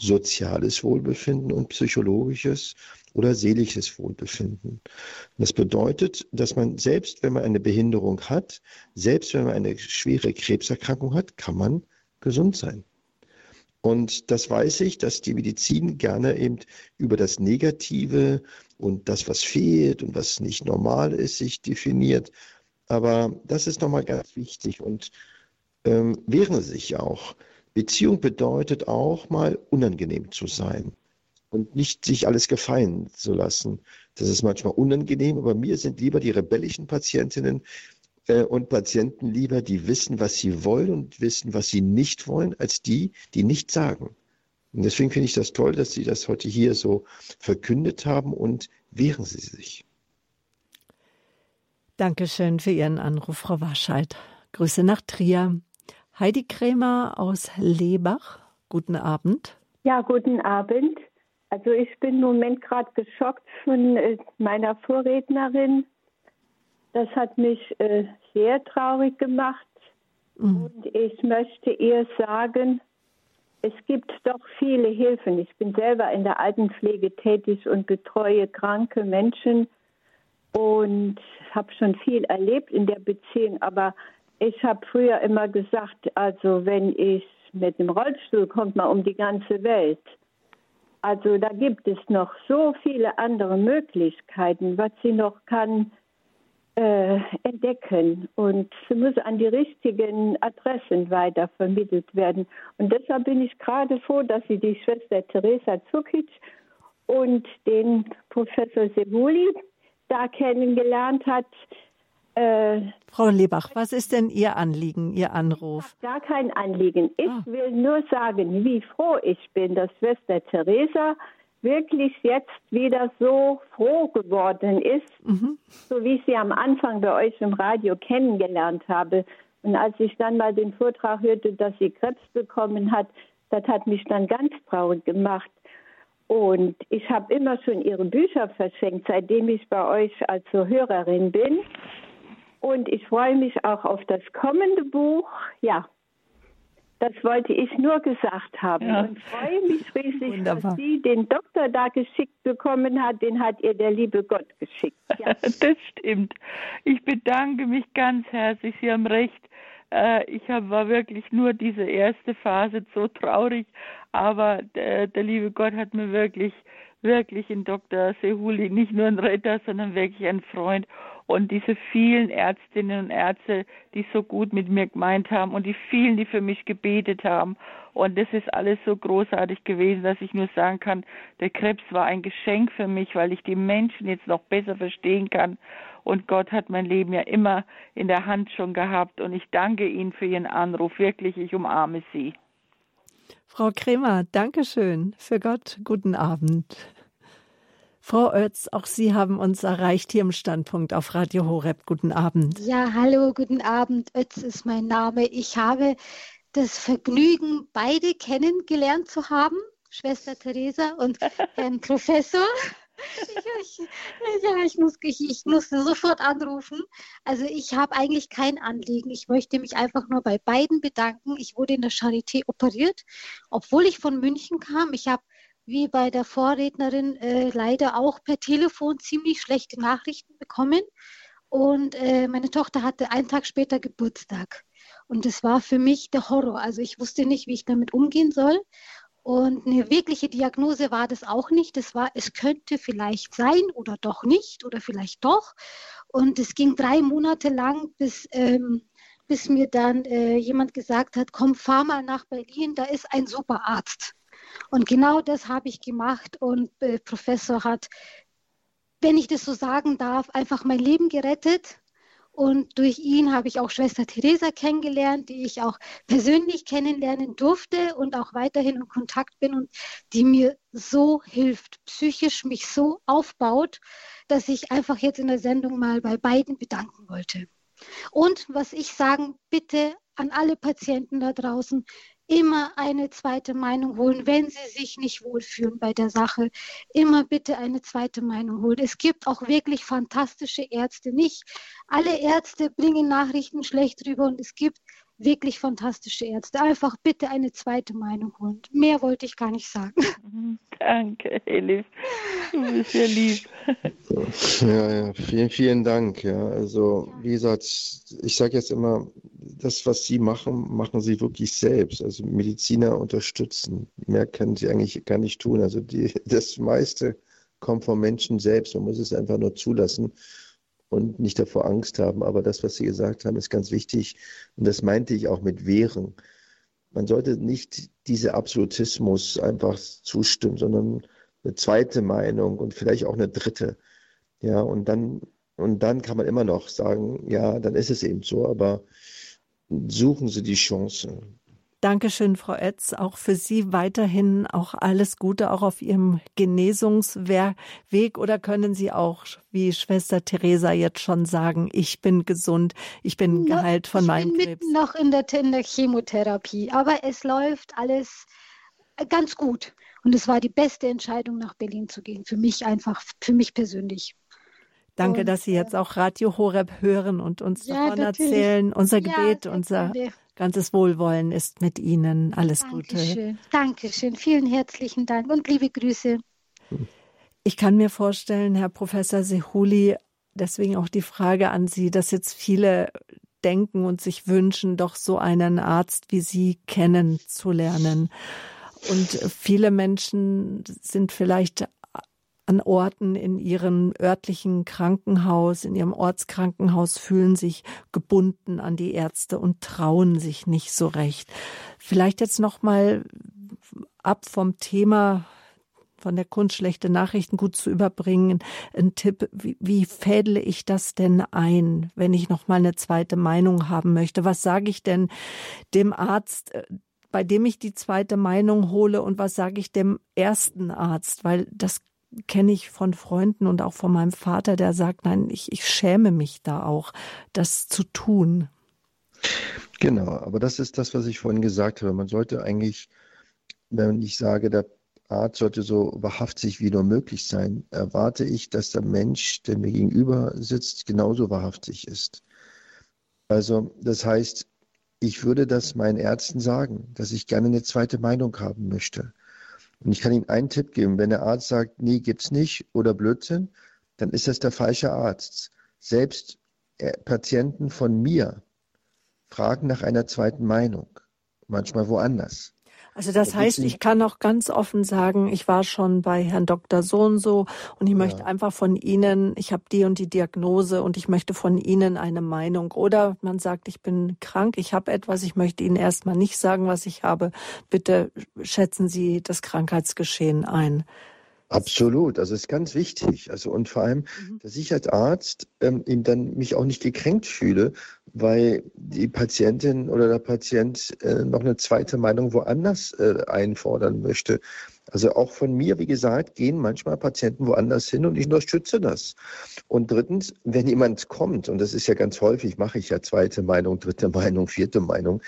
soziales Wohlbefinden und psychologisches oder seelisches Wohlbefinden. Das bedeutet, dass man selbst, wenn man eine Behinderung hat, selbst wenn man eine schwere Krebserkrankung hat, kann man gesund sein. Und das weiß ich, dass die Medizin gerne eben über das Negative und das, was fehlt und was nicht normal ist, sich definiert. Aber das ist nochmal ganz wichtig und ähm, wehren sich auch. Beziehung bedeutet auch mal unangenehm zu sein und nicht sich alles gefallen zu lassen. Das ist manchmal unangenehm, aber mir sind lieber die rebellischen Patientinnen äh, und Patienten lieber, die wissen, was sie wollen und wissen, was sie nicht wollen, als die, die nichts sagen. Und deswegen finde ich das toll, dass Sie das heute hier so verkündet haben und wehren Sie sich. Dankeschön für Ihren Anruf, Frau Warscheid. Grüße nach Trier. Heidi Krämer aus Lebach. Guten Abend. Ja, guten Abend. Also ich bin im Moment gerade geschockt von äh, meiner Vorrednerin. Das hat mich äh, sehr traurig gemacht. Mhm. Und ich möchte ihr sagen, es gibt doch viele Hilfen. Ich bin selber in der Altenpflege tätig und betreue kranke Menschen und habe schon viel erlebt in der Beziehung. Aber ich habe früher immer gesagt, also wenn ich mit dem Rollstuhl kommt man um die ganze Welt. Also da gibt es noch so viele andere Möglichkeiten, was sie noch kann äh, entdecken und sie muss an die richtigen Adressen weiter vermittelt werden. Und deshalb bin ich gerade froh, dass sie die Schwester Teresa Zukic und den Professor Sebuli da kennengelernt hat. Äh, Frau Lebach, was ist denn Ihr Anliegen, Ihr Anruf? Gar kein Anliegen. Ich ah. will nur sagen, wie froh ich bin, dass Schwester Teresa wirklich jetzt wieder so froh geworden ist, mhm. so wie ich sie am Anfang bei euch im Radio kennengelernt habe. Und als ich dann mal den Vortrag hörte, dass sie Krebs bekommen hat, das hat mich dann ganz traurig gemacht. Und ich habe immer schon ihre Bücher verschenkt, seitdem ich bei euch als Hörerin bin. Und ich freue mich auch auf das kommende Buch. Ja, das wollte ich nur gesagt haben ja. und freue mich riesig, Wunderbar. dass sie den Doktor da geschickt bekommen hat. Den hat ihr der liebe Gott geschickt. Ja. das stimmt. Ich bedanke mich ganz herzlich. Sie haben recht. Äh, ich war wirklich nur diese erste Phase so traurig, aber der, der liebe Gott hat mir wirklich, wirklich in Dr. Sehuli nicht nur einen Retter, sondern wirklich einen Freund und diese vielen Ärztinnen und Ärzte, die so gut mit mir gemeint haben und die vielen, die für mich gebetet haben. Und das ist alles so großartig gewesen, dass ich nur sagen kann, der Krebs war ein Geschenk für mich, weil ich die Menschen jetzt noch besser verstehen kann. Und Gott hat mein Leben ja immer in der Hand schon gehabt. Und ich danke Ihnen für Ihren Anruf. Wirklich, ich umarme Sie. Frau Kremer, Dankeschön. Für Gott, guten Abend. Frau Oetz, auch Sie haben uns erreicht hier im Standpunkt auf Radio Horeb. Guten Abend. Ja, hallo, guten Abend. Oetz ist mein Name. Ich habe das Vergnügen, beide kennengelernt zu haben, Schwester Theresa und Herrn Professor. Ich, ich, ja, ich, muss, ich, ich musste sofort anrufen. Also ich habe eigentlich kein Anliegen. Ich möchte mich einfach nur bei beiden bedanken. Ich wurde in der Charité operiert, obwohl ich von München kam. Ich habe wie bei der Vorrednerin äh, leider auch per Telefon ziemlich schlechte Nachrichten bekommen. Und äh, meine Tochter hatte einen Tag später Geburtstag. Und das war für mich der Horror. Also ich wusste nicht, wie ich damit umgehen soll. Und eine wirkliche Diagnose war das auch nicht. Das war, es könnte vielleicht sein oder doch nicht oder vielleicht doch. Und es ging drei Monate lang, bis, ähm, bis mir dann äh, jemand gesagt hat, komm, fahr mal nach Berlin, da ist ein super Arzt. Und genau das habe ich gemacht und äh, Professor hat, wenn ich das so sagen darf, einfach mein Leben gerettet. Und durch ihn habe ich auch Schwester Theresa kennengelernt, die ich auch persönlich kennenlernen durfte und auch weiterhin in Kontakt bin und die mir so hilft, psychisch mich so aufbaut, dass ich einfach jetzt in der Sendung mal bei beiden bedanken wollte. Und was ich sagen, bitte an alle Patienten da draußen, immer eine zweite Meinung holen, wenn Sie sich nicht wohlfühlen bei der Sache. Immer bitte eine zweite Meinung holen. Es gibt auch wirklich fantastische Ärzte. Nicht alle Ärzte bringen Nachrichten schlecht rüber und es gibt wirklich fantastische Ärzte. Einfach bitte eine zweite Meinung holen. Mehr wollte ich gar nicht sagen. Danke, Elif. Du bist ja lieb. Ja, ja, vielen, vielen Dank. Ja, also wie gesagt, ich sage jetzt immer, das, was Sie machen, machen Sie wirklich selbst. Also Mediziner unterstützen. Mehr können Sie eigentlich gar nicht tun. Also die, das meiste kommt vom Menschen selbst. Man muss es einfach nur zulassen und nicht davor Angst haben. Aber das, was Sie gesagt haben, ist ganz wichtig. Und das meinte ich auch mit Wehren. Man sollte nicht diese Absolutismus einfach zustimmen, sondern eine zweite Meinung und vielleicht auch eine dritte. Ja, und dann, und dann kann man immer noch sagen, ja, dann ist es eben so, aber suchen Sie die Chance. Dankeschön, Frau Etz. Auch für Sie weiterhin auch alles Gute, auch auf Ihrem Genesungsweg. Oder können Sie auch, wie Schwester Theresa jetzt schon sagen, ich bin gesund, ich bin no, geheilt von meinem Krebs? Ich bin noch in der, in der Chemotherapie, aber es läuft alles ganz gut. Und es war die beste Entscheidung, nach Berlin zu gehen. Für mich einfach, für mich persönlich. Danke, und, dass Sie jetzt auch Radio Horeb hören und uns ja, davon natürlich. erzählen. Unser Gebet, ja, unser ganzes Wohlwollen ist mit Ihnen. Alles Dankeschön. Gute. Dankeschön. Vielen herzlichen Dank und liebe Grüße. Ich kann mir vorstellen, Herr Professor Sehuli, deswegen auch die Frage an Sie, dass jetzt viele denken und sich wünschen, doch so einen Arzt wie Sie kennenzulernen. Und viele Menschen sind vielleicht an Orten in ihrem örtlichen Krankenhaus, in ihrem Ortskrankenhaus fühlen sich gebunden an die Ärzte und trauen sich nicht so recht. Vielleicht jetzt noch mal ab vom Thema von der Kunst schlechte Nachrichten gut zu überbringen. Ein Tipp, wie, wie fädle ich das denn ein, wenn ich noch mal eine zweite Meinung haben möchte? Was sage ich denn dem Arzt, äh, bei dem ich die zweite Meinung hole und was sage ich dem ersten Arzt? Weil das kenne ich von Freunden und auch von meinem Vater, der sagt, nein, ich, ich schäme mich da auch, das zu tun. Genau, aber das ist das, was ich vorhin gesagt habe. Man sollte eigentlich, wenn ich sage, der Arzt sollte so wahrhaftig wie nur möglich sein, erwarte ich, dass der Mensch, der mir gegenüber sitzt, genauso wahrhaftig ist. Also das heißt, ich würde das meinen Ärzten sagen, dass ich gerne eine zweite Meinung haben möchte. Und ich kann Ihnen einen Tipp geben, wenn der Arzt sagt, nee, gibt's nicht oder Blödsinn, dann ist das der falsche Arzt. Selbst äh, Patienten von mir fragen nach einer zweiten Meinung, manchmal woanders. Also das heißt, ich kann auch ganz offen sagen, ich war schon bei Herrn Dr. So und so und ich möchte ja. einfach von Ihnen, ich habe die und die Diagnose und ich möchte von Ihnen eine Meinung. Oder man sagt, ich bin krank, ich habe etwas, ich möchte Ihnen erstmal nicht sagen, was ich habe. Bitte schätzen Sie das Krankheitsgeschehen ein. Absolut, also ist ganz wichtig. Also und vor allem, mhm. dass ich als Arzt ähm, eben dann mich auch nicht gekränkt fühle, weil die Patientin oder der Patient äh, noch eine zweite Meinung woanders äh, einfordern möchte. Also auch von mir, wie gesagt, gehen manchmal Patienten woanders hin und ich unterstütze das. Und drittens, wenn jemand kommt, und das ist ja ganz häufig, mache ich ja zweite Meinung, dritte Meinung, vierte Meinung,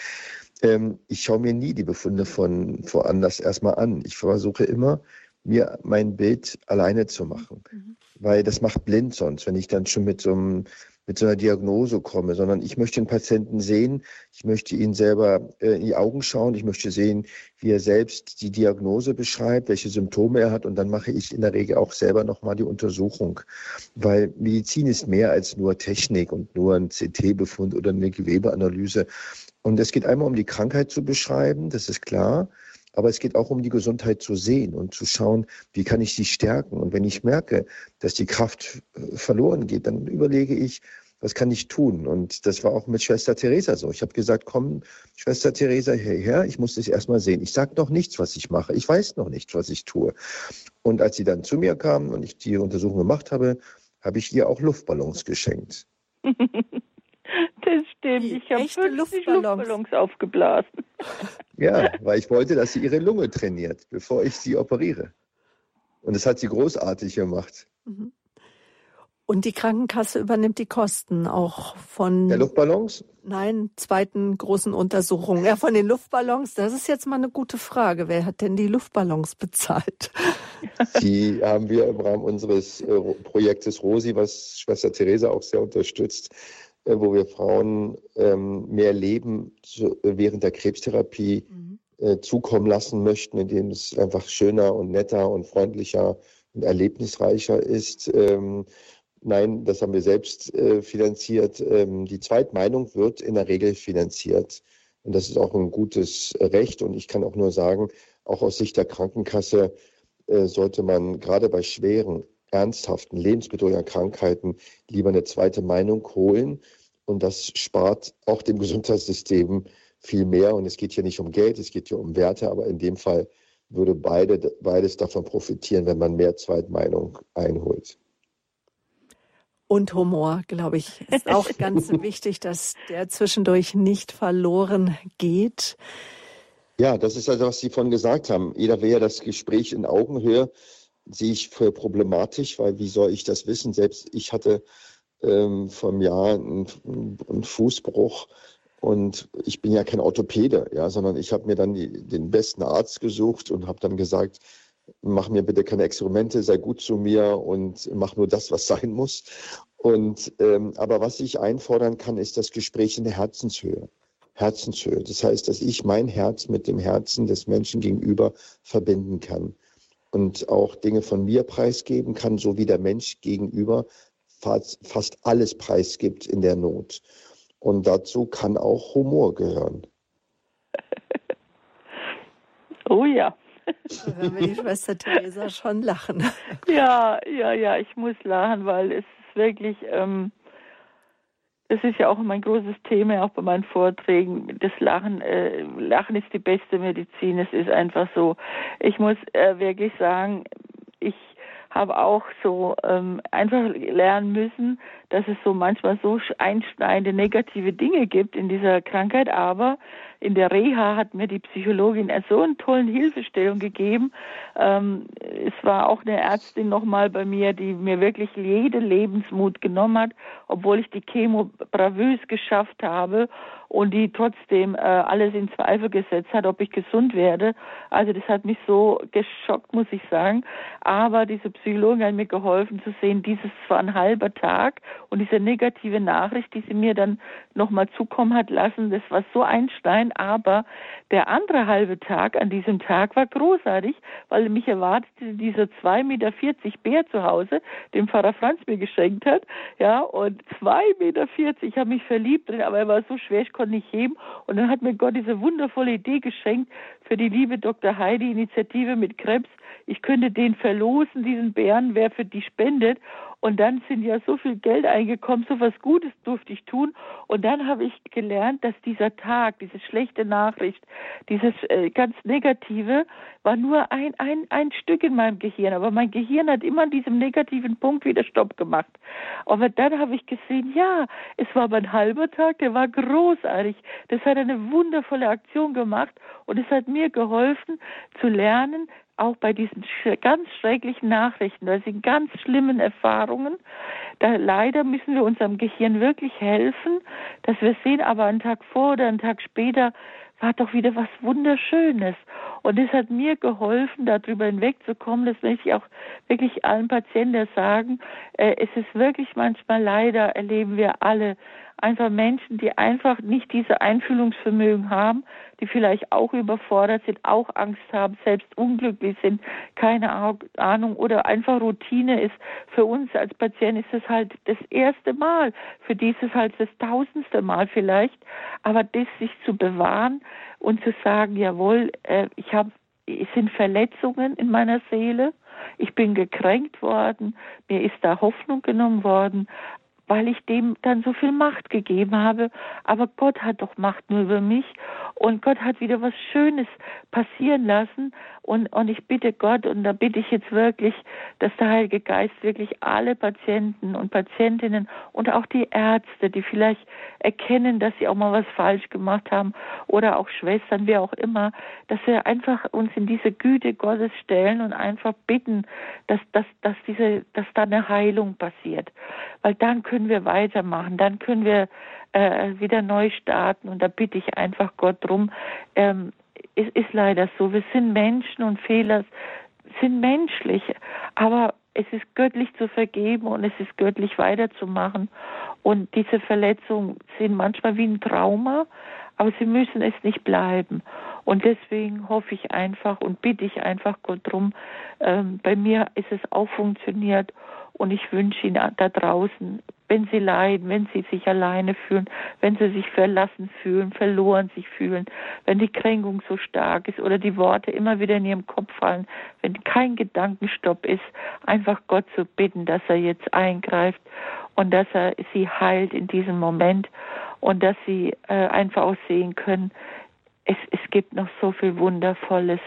ähm, ich schaue mir nie die Befunde von woanders erstmal an. Ich versuche immer, mir mein Bild alleine zu machen. Mhm. Weil das macht blind sonst, wenn ich dann schon mit so, einem, mit so einer Diagnose komme, sondern ich möchte den Patienten sehen, ich möchte ihn selber äh, in die Augen schauen, ich möchte sehen, wie er selbst die Diagnose beschreibt, welche Symptome er hat und dann mache ich in der Regel auch selber nochmal die Untersuchung. Weil Medizin ist mehr als nur Technik und nur ein CT-Befund oder eine Gewebeanalyse. Und es geht einmal um die Krankheit zu beschreiben, das ist klar. Aber es geht auch um die Gesundheit zu sehen und zu schauen, wie kann ich sie stärken. Und wenn ich merke, dass die Kraft äh, verloren geht, dann überlege ich, was kann ich tun? Und das war auch mit Schwester Theresa so. Ich habe gesagt, komm, Schwester Theresa, hierher, ich muss das erstmal sehen. Ich sage noch nichts, was ich mache. Ich weiß noch nicht, was ich tue. Und als sie dann zu mir kam und ich die Untersuchung gemacht habe, habe ich ihr auch Luftballons geschenkt. Das stimmt. Ich habe 50 Luftballons. Luftballons aufgeblasen. Ja, weil ich wollte, dass sie ihre Lunge trainiert, bevor ich sie operiere. Und das hat sie großartig gemacht. Mhm. Und die Krankenkasse übernimmt die Kosten auch von. Der Luftballons? Nein, zweiten großen Untersuchung. Ja, von den Luftballons. Das ist jetzt mal eine gute Frage. Wer hat denn die Luftballons bezahlt? Die haben wir im Rahmen unseres Projektes ROSI, was Schwester Theresa auch sehr unterstützt, wo wir Frauen ähm, mehr Leben während der Krebstherapie mhm. Äh, zukommen lassen möchten, indem es einfach schöner und netter und freundlicher und erlebnisreicher ist. Ähm, nein, das haben wir selbst äh, finanziert. Ähm, die Zweitmeinung wird in der Regel finanziert. Und das ist auch ein gutes Recht. Und ich kann auch nur sagen, auch aus Sicht der Krankenkasse sollte man gerade bei schweren, ernsthaften, lebensbedrohlichen Krankheiten lieber eine zweite Meinung holen und das spart auch dem Gesundheitssystem viel mehr. Und es geht hier nicht um Geld, es geht hier um Werte, aber in dem Fall würde beide, beides davon profitieren, wenn man mehr Zweitmeinung einholt. Und Humor, glaube ich, ist auch ganz wichtig, dass der zwischendurch nicht verloren geht. Ja, das ist also, was Sie vorhin gesagt haben. Jeder wäre das Gespräch in Augenhöhe, sehe ich für problematisch, weil wie soll ich das wissen? Selbst ich hatte ähm, vom Jahr ein, ein, Fußbruch. Und ich bin ja kein Orthopäde, ja, sondern ich habe mir dann die, den besten Arzt gesucht und habe dann gesagt, mach mir bitte keine Experimente, sei gut zu mir und mach nur das, was sein muss. Und ähm, aber was ich einfordern kann, ist das Gespräch in der Herzenshöhe. Herzenshöhe. Das heißt, dass ich mein Herz mit dem Herzen des Menschen gegenüber verbinden kann und auch Dinge von mir preisgeben kann, so wie der Mensch gegenüber fast, fast alles preisgibt in der Not. Und dazu kann auch Humor gehören. Oh ja. Da hören wir die Schwester Theresa schon lachen. Ja, ja, ja, ich muss lachen, weil es ist wirklich, ähm, das ist ja auch mein großes Thema, auch bei meinen Vorträgen. Das Lachen, äh, Lachen ist die beste Medizin. Es ist einfach so. Ich muss äh, wirklich sagen, ich habe auch so ähm, einfach lernen müssen, dass es so manchmal so einschneidende negative Dinge gibt in dieser Krankheit, aber in der Reha hat mir die Psychologin so eine tolle Hilfestellung gegeben. Ähm, es war auch eine Ärztin nochmal bei mir, die mir wirklich jede Lebensmut genommen hat, obwohl ich die Chemo bravös geschafft habe und die trotzdem äh, alles in Zweifel gesetzt hat, ob ich gesund werde. Also das hat mich so geschockt, muss ich sagen. Aber diese Psychologin hat mir geholfen zu sehen, dieses war ein halber Tag und diese negative Nachricht, die sie mir dann nochmal zukommen hat lassen, das war so einstein. Aber der andere halbe Tag an diesem Tag war großartig, weil mich erwartete dieser 2,40 Meter Bär zu Hause, den Pfarrer Franz mir geschenkt hat. Ja, und 2,40 Meter, ich habe mich verliebt drin, aber er war so schwer, ich konnte nicht heben. Und dann hat mir Gott diese wundervolle Idee geschenkt für die liebe Dr. Heidi Initiative mit Krebs. Ich könnte den verlosen, diesen Bären, wer für die spendet. Und dann sind ja so viel Geld eingekommen, so was Gutes durfte ich tun. Und dann habe ich gelernt, dass dieser Tag, diese schlechte Nachricht, dieses äh, ganz Negative, war nur ein, ein, ein Stück in meinem Gehirn. Aber mein Gehirn hat immer an diesem negativen Punkt wieder Stopp gemacht. Aber dann habe ich gesehen, ja, es war aber ein halber Tag, der war großartig. Das hat eine wundervolle Aktion gemacht und es hat mir geholfen zu lernen, auch bei diesen ganz schrecklichen Nachrichten, bei diesen ganz schlimmen Erfahrungen, da leider müssen wir unserem Gehirn wirklich helfen, dass wir sehen, aber einen Tag vor oder einen Tag später war doch wieder was Wunderschönes. Und es hat mir geholfen, darüber hinwegzukommen. Das möchte ich auch wirklich allen Patienten sagen. Äh, es ist wirklich manchmal leider, erleben wir alle, einfach Menschen, die einfach nicht diese Einfühlungsvermögen haben, die vielleicht auch überfordert sind, auch Angst haben, selbst unglücklich sind, keine Ahnung oder einfach Routine ist. Für uns als Patient ist es halt das erste Mal, für die ist es halt das tausendste Mal vielleicht, aber das sich zu bewahren und zu sagen, jawohl, äh, ich habe es sind Verletzungen in meiner Seele, ich bin gekränkt worden, mir ist da Hoffnung genommen worden, weil ich dem dann so viel Macht gegeben habe. Aber Gott hat doch Macht nur über mich und Gott hat wieder was Schönes passieren lassen und, und ich bitte Gott und da bitte ich jetzt wirklich, dass der Heilige Geist wirklich alle Patienten und Patientinnen und auch die Ärzte, die vielleicht erkennen, dass sie auch mal was falsch gemacht haben oder auch Schwestern, wer auch immer, dass wir einfach uns in diese Güte Gottes stellen und einfach bitten, dass, dass, dass diese, dass da eine Heilung passiert. Weil dann können können wir weitermachen, dann können wir äh, wieder neu starten. Und da bitte ich einfach Gott drum. Ähm, es ist leider so, wir sind Menschen und Fehler sind menschlich, aber es ist göttlich zu vergeben und es ist göttlich weiterzumachen. Und diese Verletzungen sind manchmal wie ein Trauma, aber sie müssen es nicht bleiben. Und deswegen hoffe ich einfach und bitte ich einfach Gott drum. Ähm, bei mir ist es auch funktioniert und ich wünsche Ihnen da draußen, wenn Sie leiden, wenn Sie sich alleine fühlen, wenn Sie sich verlassen fühlen, verloren sich fühlen, wenn die Kränkung so stark ist oder die Worte immer wieder in Ihrem Kopf fallen, wenn kein Gedankenstopp ist, einfach Gott zu bitten, dass er jetzt eingreift und dass er Sie heilt in diesem Moment und dass Sie äh, einfach auch sehen können, es, es gibt noch so viel Wundervolles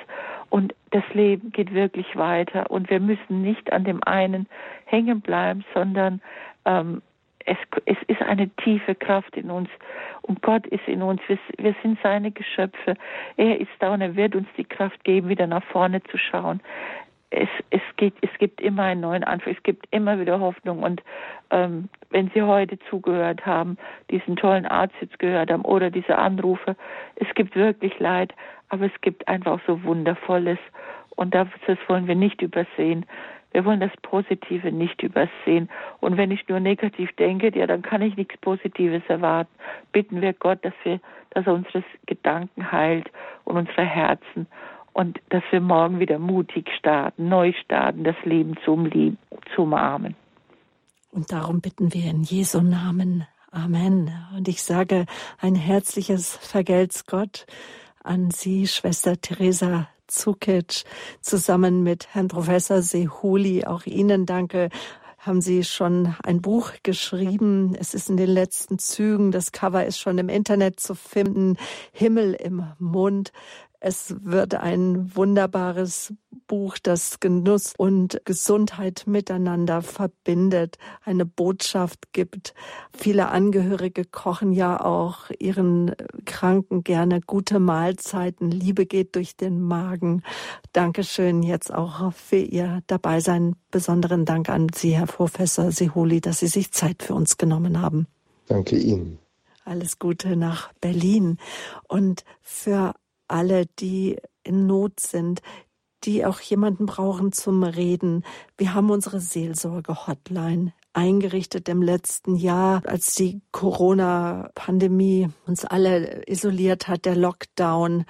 und das Leben geht wirklich weiter und wir müssen nicht an dem einen hängen bleiben, sondern ähm, es, es ist eine tiefe Kraft in uns und Gott ist in uns. Wir, wir sind seine Geschöpfe. Er ist da und er wird uns die Kraft geben, wieder nach vorne zu schauen es, es, geht, es gibt immer einen neuen Anfang, es gibt immer wieder Hoffnung. Und ähm, wenn Sie heute zugehört haben, diesen tollen Arzt jetzt gehört haben oder diese Anrufe, es gibt wirklich Leid, aber es gibt einfach so Wundervolles. Und das wollen wir nicht übersehen. Wir wollen das Positive nicht übersehen. Und wenn ich nur negativ denke, ja, dann kann ich nichts Positives erwarten. Bitten wir Gott, dass wir, dass er unsere Gedanken heilt und unsere Herzen und dass wir morgen wieder mutig starten, neu starten, das Leben zum Lieben, zu umarmen. Und darum bitten wir in Jesu Namen. Amen. Und ich sage ein herzliches Vergelt's Gott an Sie, Schwester Theresa Zukic, zusammen mit Herrn Professor Sehuli. Auch Ihnen danke. Haben Sie schon ein Buch geschrieben? Es ist in den letzten Zügen. Das Cover ist schon im Internet zu finden. Himmel im Mund. Es wird ein wunderbares Buch, das Genuss und Gesundheit miteinander verbindet, eine Botschaft gibt. Viele Angehörige kochen ja auch ihren Kranken gerne gute Mahlzeiten. Liebe geht durch den Magen. Dankeschön jetzt auch für Ihr Dabeisein. Besonderen Dank an Sie, Herr Professor Seholi, dass Sie sich Zeit für uns genommen haben. Danke Ihnen. Alles Gute nach Berlin. Und für alle, die in Not sind, die auch jemanden brauchen zum Reden. Wir haben unsere Seelsorge-Hotline eingerichtet im letzten Jahr, als die Corona-Pandemie uns alle isoliert hat, der Lockdown.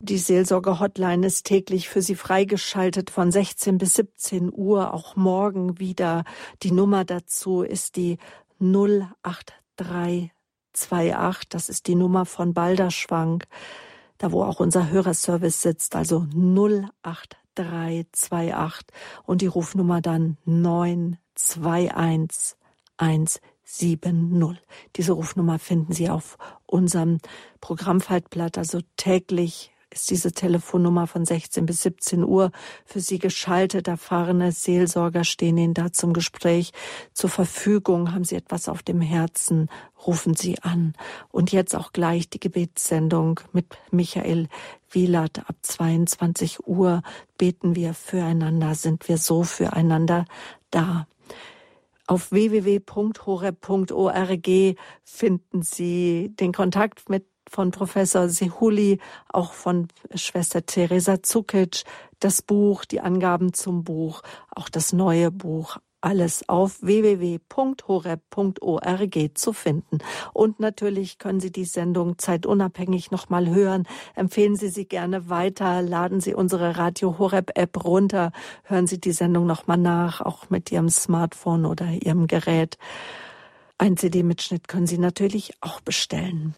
Die Seelsorge-Hotline ist täglich für Sie freigeschaltet von 16 bis 17 Uhr, auch morgen wieder. Die Nummer dazu ist die 08328. Das ist die Nummer von Balderschwank da wo auch unser Hörerservice sitzt, also 08328 und die Rufnummer dann 921170. Diese Rufnummer finden Sie auf unserem Programmfaltblatt, also täglich ist diese Telefonnummer von 16 bis 17 Uhr für Sie geschaltet. Erfahrene Seelsorger stehen Ihnen da zum Gespräch zur Verfügung. Haben Sie etwas auf dem Herzen? Rufen Sie an. Und jetzt auch gleich die Gebetssendung mit Michael Wielert ab 22 Uhr. Beten wir füreinander, sind wir so füreinander da. Auf www.horeb.org finden Sie den Kontakt mit von Professor Sehuli, auch von Schwester Teresa Zukic, das Buch, die Angaben zum Buch, auch das neue Buch, alles auf www.horeb.org zu finden. Und natürlich können Sie die Sendung zeitunabhängig nochmal hören. Empfehlen Sie sie gerne weiter, laden Sie unsere Radio Horeb App runter, hören Sie die Sendung nochmal nach, auch mit Ihrem Smartphone oder Ihrem Gerät. Ein CD-Mitschnitt können Sie natürlich auch bestellen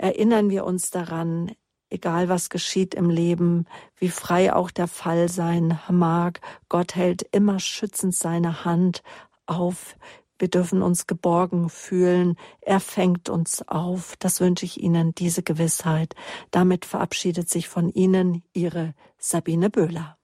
erinnern wir uns daran, egal was geschieht im Leben, wie frei auch der Fall sein mag, Gott hält immer schützend seine Hand auf. Wir dürfen uns geborgen fühlen. Er fängt uns auf. Das wünsche ich Ihnen, diese Gewissheit. Damit verabschiedet sich von Ihnen Ihre Sabine Böhler.